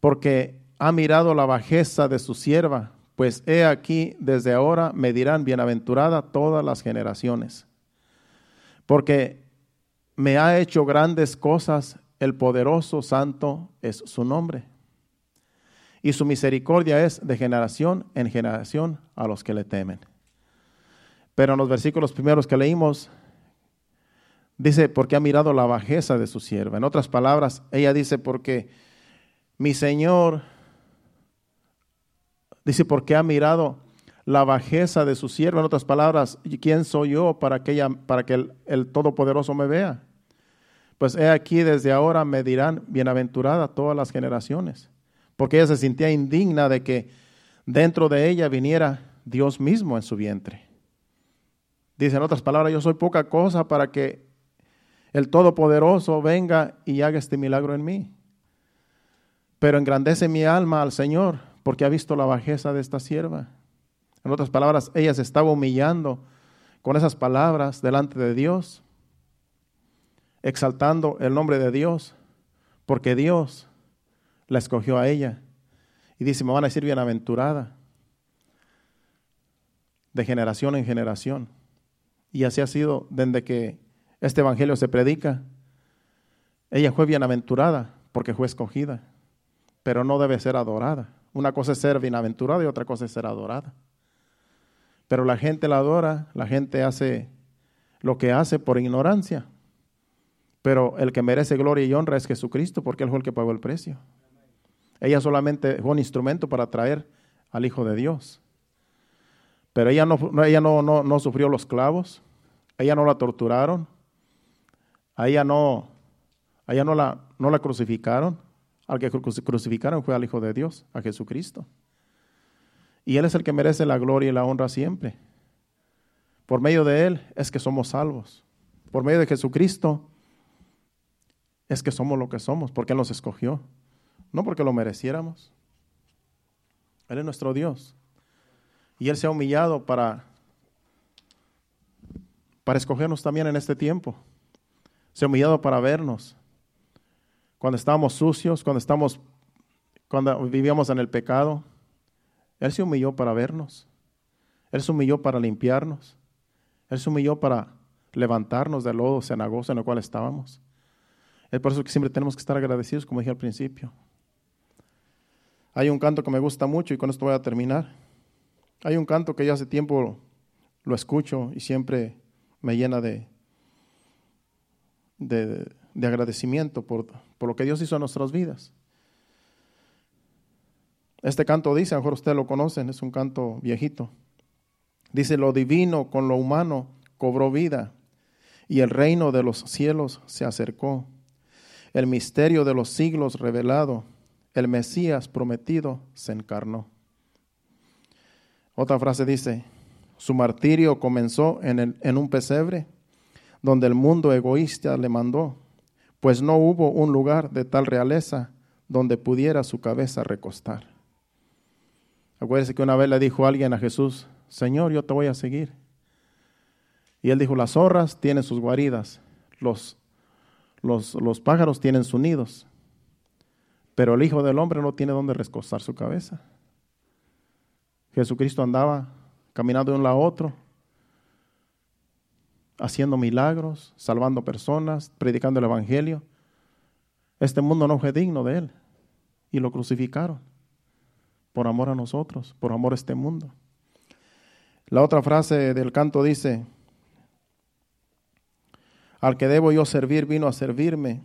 porque ha mirado la bajeza de su sierva, pues he aquí, desde ahora me dirán bienaventurada todas las generaciones, porque me ha hecho grandes cosas, el poderoso santo es su nombre y su misericordia es de generación en generación a los que le temen. Pero en los versículos primeros que leímos, dice, porque ha mirado la bajeza de su sierva. En otras palabras, ella dice, porque mi Señor, dice, porque ha mirado la bajeza de su sierva. En otras palabras, ¿quién soy yo para que, ella, para que el, el Todopoderoso me vea? Pues he aquí desde ahora me dirán bienaventurada todas las generaciones porque ella se sentía indigna de que dentro de ella viniera Dios mismo en su vientre. Dice en otras palabras, yo soy poca cosa para que el Todopoderoso venga y haga este milagro en mí. Pero engrandece mi alma al Señor porque ha visto la bajeza de esta sierva. En otras palabras, ella se estaba humillando con esas palabras delante de Dios, exaltando el nombre de Dios, porque Dios la escogió a ella. Y dice, me van a decir bienaventurada, de generación en generación. Y así ha sido desde que este Evangelio se predica. Ella fue bienaventurada porque fue escogida, pero no debe ser adorada. Una cosa es ser bienaventurada y otra cosa es ser adorada. Pero la gente la adora, la gente hace lo que hace por ignorancia. Pero el que merece gloria y honra es Jesucristo porque Él fue el que pagó el precio. Ella solamente fue un instrumento para traer al Hijo de Dios. Pero ella no, ella no, no, sufrió los clavos, ella no la torturaron, a ella no, ella no la, no la crucificaron. Al que crucificaron fue al Hijo de Dios, a Jesucristo. Y Él es el que merece la gloria y la honra siempre. Por medio de Él es que somos salvos. Por medio de Jesucristo es que somos lo que somos, porque Él nos escogió no porque lo mereciéramos. Él es nuestro Dios. Y Él se ha humillado para, para escogernos también en este tiempo. Se ha humillado para vernos. Cuando estábamos sucios, cuando, estamos, cuando vivíamos en el pecado, Él se humilló para vernos. Él se humilló para limpiarnos. Él se humilló para levantarnos del lodo cenagoso en el cual estábamos. Es por eso que siempre tenemos que estar agradecidos, como dije al principio. Hay un canto que me gusta mucho y con esto voy a terminar. Hay un canto que ya hace tiempo lo escucho y siempre me llena de, de, agradecimiento por, por, lo que Dios hizo en nuestras vidas. Este canto dice, a lo mejor ustedes lo conocen, es un canto viejito. Dice, lo divino con lo humano cobró vida y el reino de los cielos se acercó. El misterio de los siglos revelado el Mesías prometido se encarnó. Otra frase dice, su martirio comenzó en, en un pesebre donde el mundo egoísta le mandó, pues no hubo un lugar de tal realeza donde pudiera su cabeza recostar. Acuérdese que una vez le dijo alguien a Jesús, Señor, yo te voy a seguir. Y él dijo, las zorras tienen sus guaridas, los, los, los pájaros tienen sus nidos, pero el Hijo del Hombre no tiene dónde recostar su cabeza. Jesucristo andaba caminando de un lado a otro. haciendo milagros, salvando personas, predicando el Evangelio. Este mundo no fue digno de él y lo crucificaron por amor a nosotros, por amor a este mundo. La otra frase del canto dice, al que debo yo servir vino a servirme,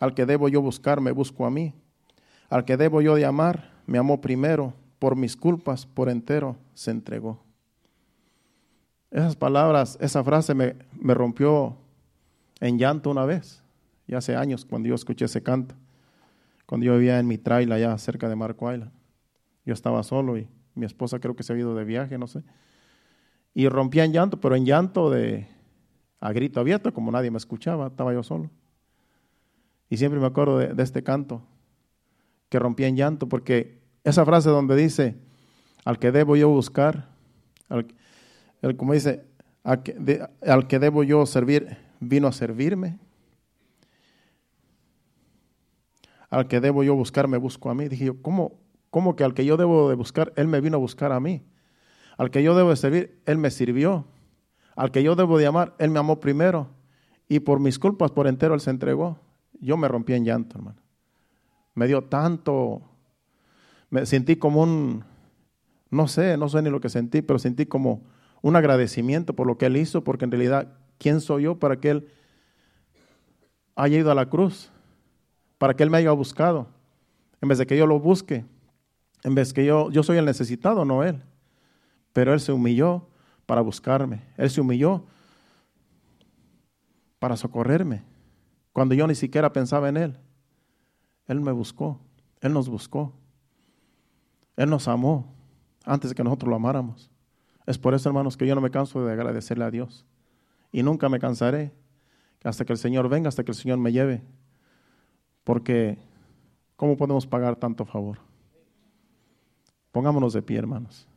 al que debo yo buscar me busco a mí, al que debo yo de amar me amó primero, por mis culpas por entero se entregó. Esas palabras, esa frase me, me rompió en llanto una vez, ya hace años cuando yo escuché ese canto, cuando yo vivía en mi trailer allá cerca de Marco Island. Yo estaba solo y mi esposa creo que se había ido de viaje, no sé. Y rompía en llanto, pero en llanto de a grito abierto, como nadie me escuchaba, estaba yo solo. Y siempre me acuerdo de, este canto, que rompía en llanto, porque esa frase donde dice, al que debo yo buscar, al, como dice, al que, al que debo yo servir, vino a servirme. Al que debo yo buscar, me busco a mí. Dije yo, ¿cómo, ¿Cómo que al que yo debo de buscar, Él me vino a buscar a mí? Al que yo debo de servir, Él me sirvió. Al que yo debo de amar, Él me amó primero. Y por mis culpas, por entero, Él se entregó. Yo me rompí en llanto, hermano. Me dio tanto, me sentí como un, no sé, no sé ni lo que sentí, pero sentí como un agradecimiento por lo que Él hizo, porque en realidad, ¿quién soy yo para que Él haya ido a la cruz? Para que Él me haya buscado, en vez de que yo lo busque. En vez que yo, yo soy el necesitado, no Él. Pero Él se humilló para buscarme. Él se humilló para socorrerme. Cuando yo ni siquiera pensaba en Él. Él me buscó. Él nos buscó. Él nos amó antes de que nosotros lo amáramos. Es por eso, hermanos, que yo no me canso de agradecerle a Dios. Y nunca me cansaré hasta que el Señor venga, hasta que el Señor me lleve. Porque, ¿cómo podemos pagar tanto favor? Pongámonos de pie, hermanos.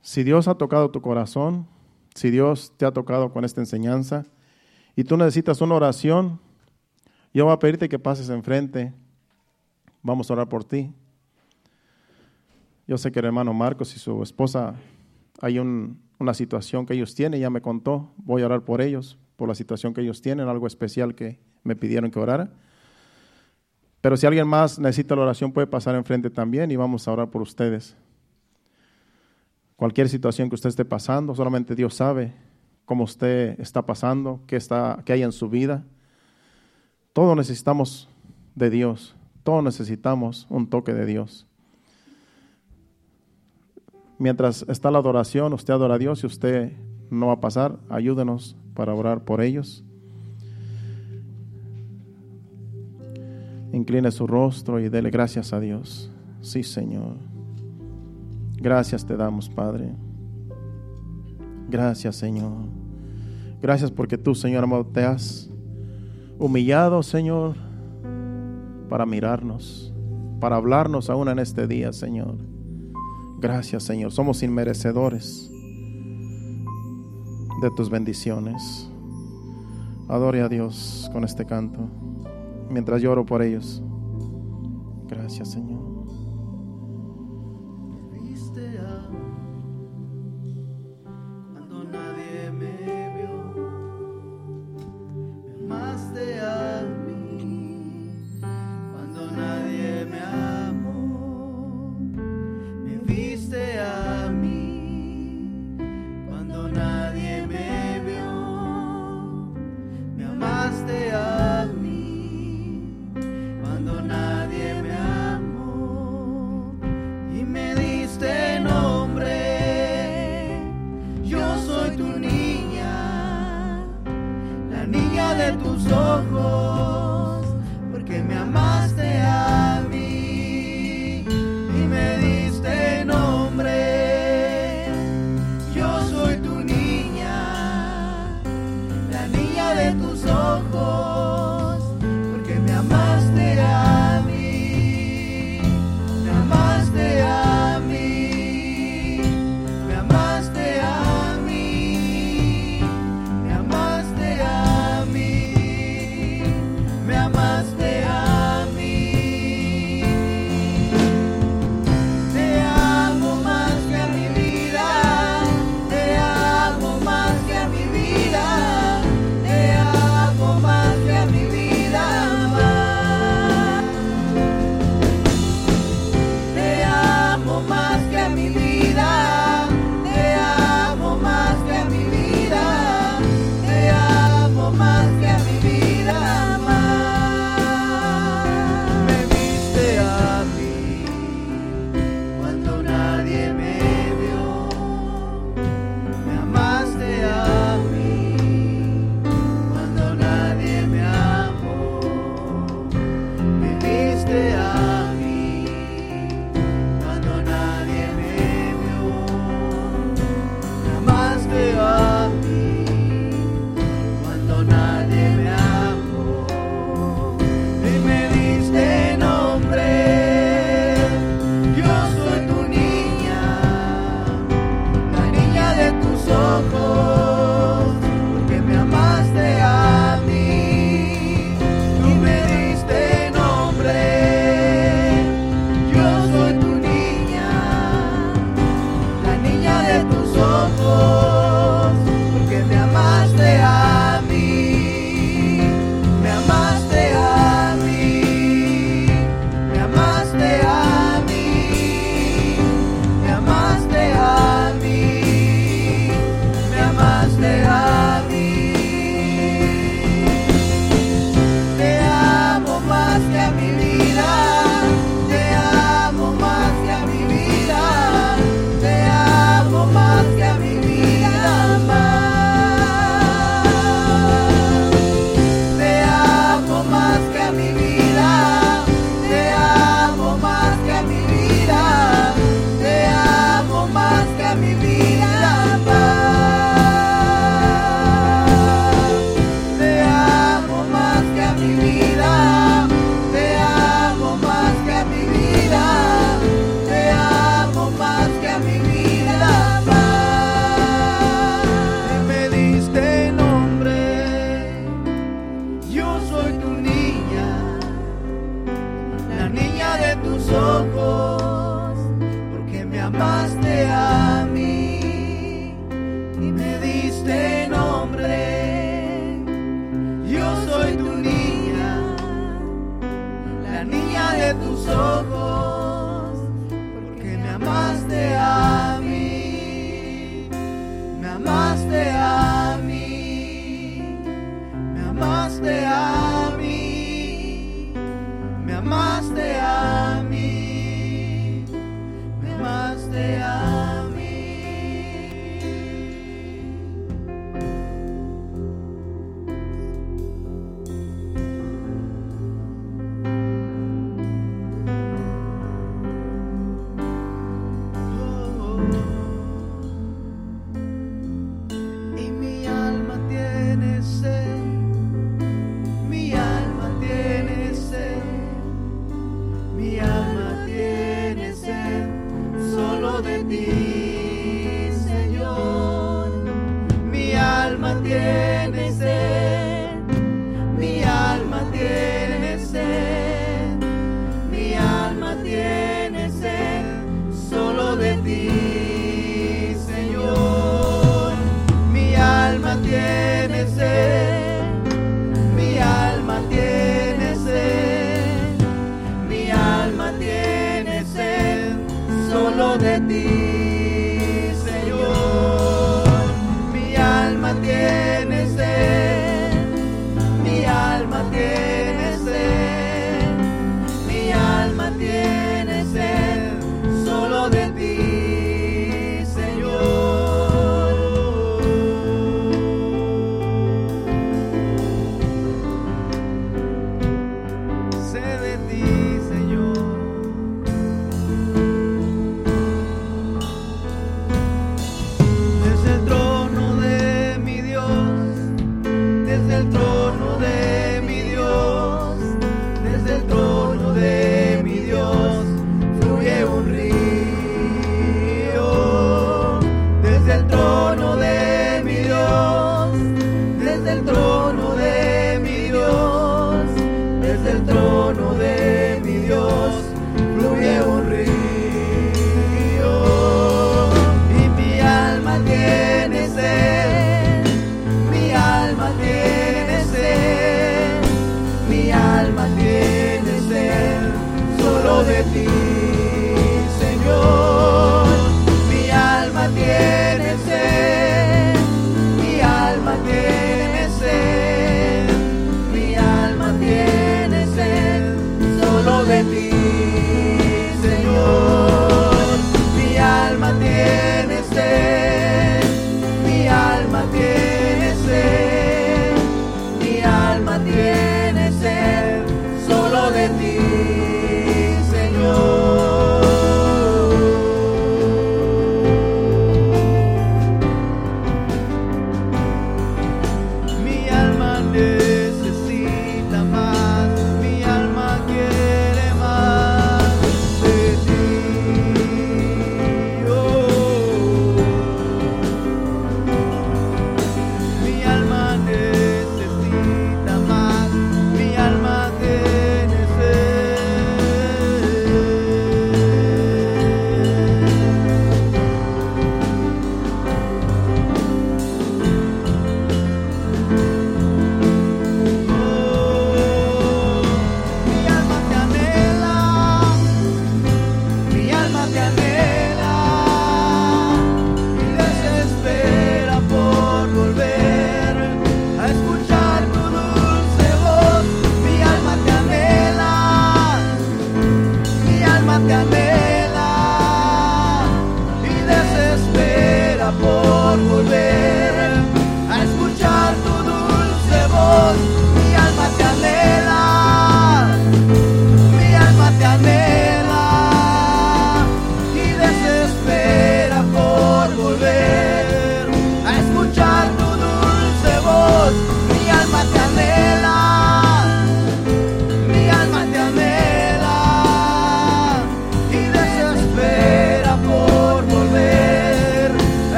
Si Dios ha tocado tu corazón, si Dios te ha tocado con esta enseñanza y tú necesitas una oración, yo voy a pedirte que pases enfrente. Vamos a orar por ti. Yo sé que el hermano Marcos y su esposa hay una situación que ellos tienen, ya me contó. Voy a orar por ellos, por la situación que ellos tienen, algo especial que me pidieron que orara. Pero si alguien más necesita la oración, puede pasar enfrente también y vamos a orar por ustedes. Cualquier situación que usted esté pasando, solamente Dios sabe cómo usted está pasando, qué, está, qué hay en su vida. Todos necesitamos de Dios, todos necesitamos un toque de Dios. Mientras está la adoración, usted adora a Dios y usted no va a pasar, ayúdenos para orar por ellos. Incline su rostro y dele gracias a Dios. Sí, Señor. Gracias te damos, Padre. Gracias, Señor. Gracias porque tú, Señor amado, te has humillado, Señor, para mirarnos, para hablarnos aún en este día, Señor. Gracias, Señor. Somos inmerecedores de tus bendiciones. Adore a Dios con este canto mientras lloro por ellos. Gracias, Señor.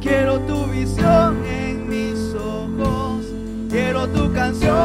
Quiero tu visión en mis ojos. Quiero tu canción.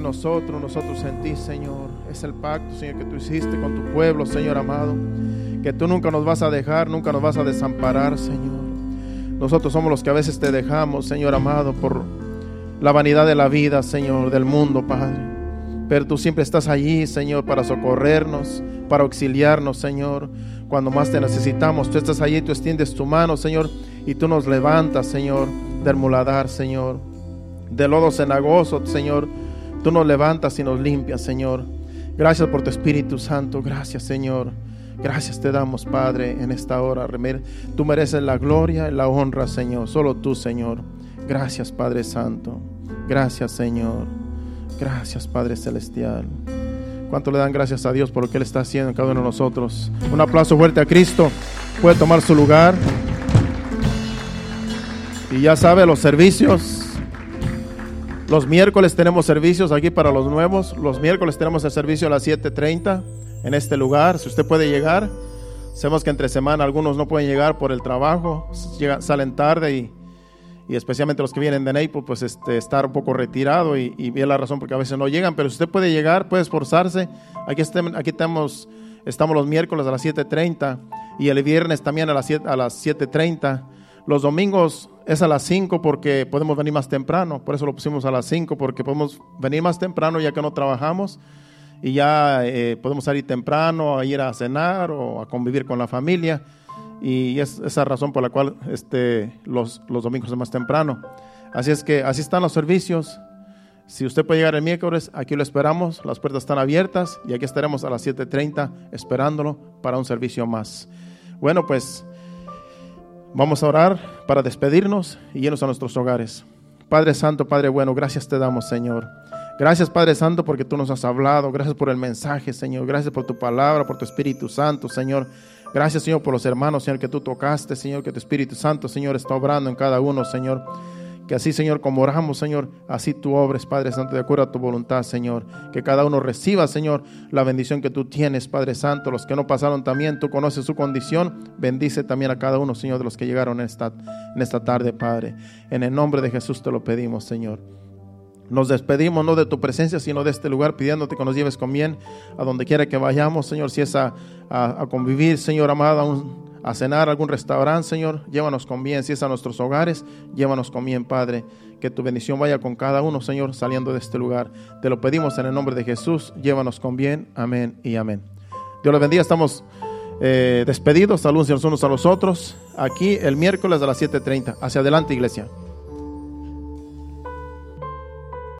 Nosotros, nosotros en ti, Señor. Es el pacto, Señor, que tú hiciste con tu pueblo, Señor amado. Que tú nunca nos vas a dejar, nunca nos vas a desamparar, Señor. Nosotros somos los que a veces te dejamos, Señor amado, por la vanidad de la vida, Señor, del mundo, Padre. Pero tú siempre estás allí, Señor, para socorrernos, para auxiliarnos, Señor. Cuando más te necesitamos, tú estás allí, tú extiendes tu mano, Señor, y tú nos levantas, Señor, del muladar, Señor, de lodo cenagoso, Señor Tú nos levantas y nos limpias, Señor. Gracias por tu Espíritu Santo. Gracias, Señor. Gracias te damos, Padre, en esta hora. Tú mereces la gloria y la honra, Señor. Solo tú, Señor. Gracias, Padre Santo. Gracias, Señor. Gracias, Padre Celestial. ¿Cuánto le dan gracias a Dios por lo que Él está haciendo en cada uno de nosotros? Un aplauso fuerte a Cristo. Puede tomar su lugar. Y ya sabe, los servicios los miércoles tenemos servicios aquí para los nuevos. Los miércoles tenemos el servicio a las 7.30 en este lugar. Si usted puede llegar, sabemos que entre semana algunos no pueden llegar por el trabajo, salen tarde y, especialmente los que vienen de Naples, pues este, estar un poco retirado y, y la razón porque a veces no llegan. Pero si usted puede llegar, puede esforzarse. Aquí, aquí estamos, estamos los miércoles a las 7.30 y el viernes también a las, a las 7.30. Los domingos es a las 5 porque podemos venir más temprano, por eso lo pusimos a las 5 porque podemos venir más temprano ya que no trabajamos y ya eh, podemos salir temprano a ir a cenar o a convivir con la familia y es esa razón por la cual este, los, los domingos es más temprano. Así es que así están los servicios. Si usted puede llegar el miércoles, aquí lo esperamos, las puertas están abiertas y aquí estaremos a las 7.30 esperándolo para un servicio más. Bueno, pues... Vamos a orar para despedirnos y irnos a nuestros hogares. Padre Santo, Padre bueno, gracias te damos, Señor. Gracias, Padre Santo, porque tú nos has hablado. Gracias por el mensaje, Señor. Gracias por tu palabra, por tu Espíritu Santo, Señor. Gracias, Señor, por los hermanos, Señor, que tú tocaste, Señor, que tu Espíritu Santo, Señor, está obrando en cada uno, Señor. Que así, Señor, como oramos, Señor, así tú obres, Padre Santo, de acuerdo a tu voluntad, Señor. Que cada uno reciba, Señor, la bendición que tú tienes, Padre Santo. Los que no pasaron también, tú conoces su condición. Bendice también a cada uno, Señor, de los que llegaron en esta, en esta tarde, Padre. En el nombre de Jesús te lo pedimos, Señor. Nos despedimos no de tu presencia, sino de este lugar, pidiéndote que nos lleves con bien a donde quiera que vayamos, Señor. Si es a, a, convivir, Señor amado, a cenar a algún restaurante, Señor, llévanos con bien. Si es a nuestros hogares, llévanos con bien, Padre. Que tu bendición vaya con cada uno, Señor, saliendo de este lugar. Te lo pedimos en el nombre de Jesús. Llévanos con bien. Amén y amén. Dios los bendiga. Estamos eh, despedidos. Saludos unos a los otros. Aquí el miércoles a las 7.30. Hacia adelante, iglesia.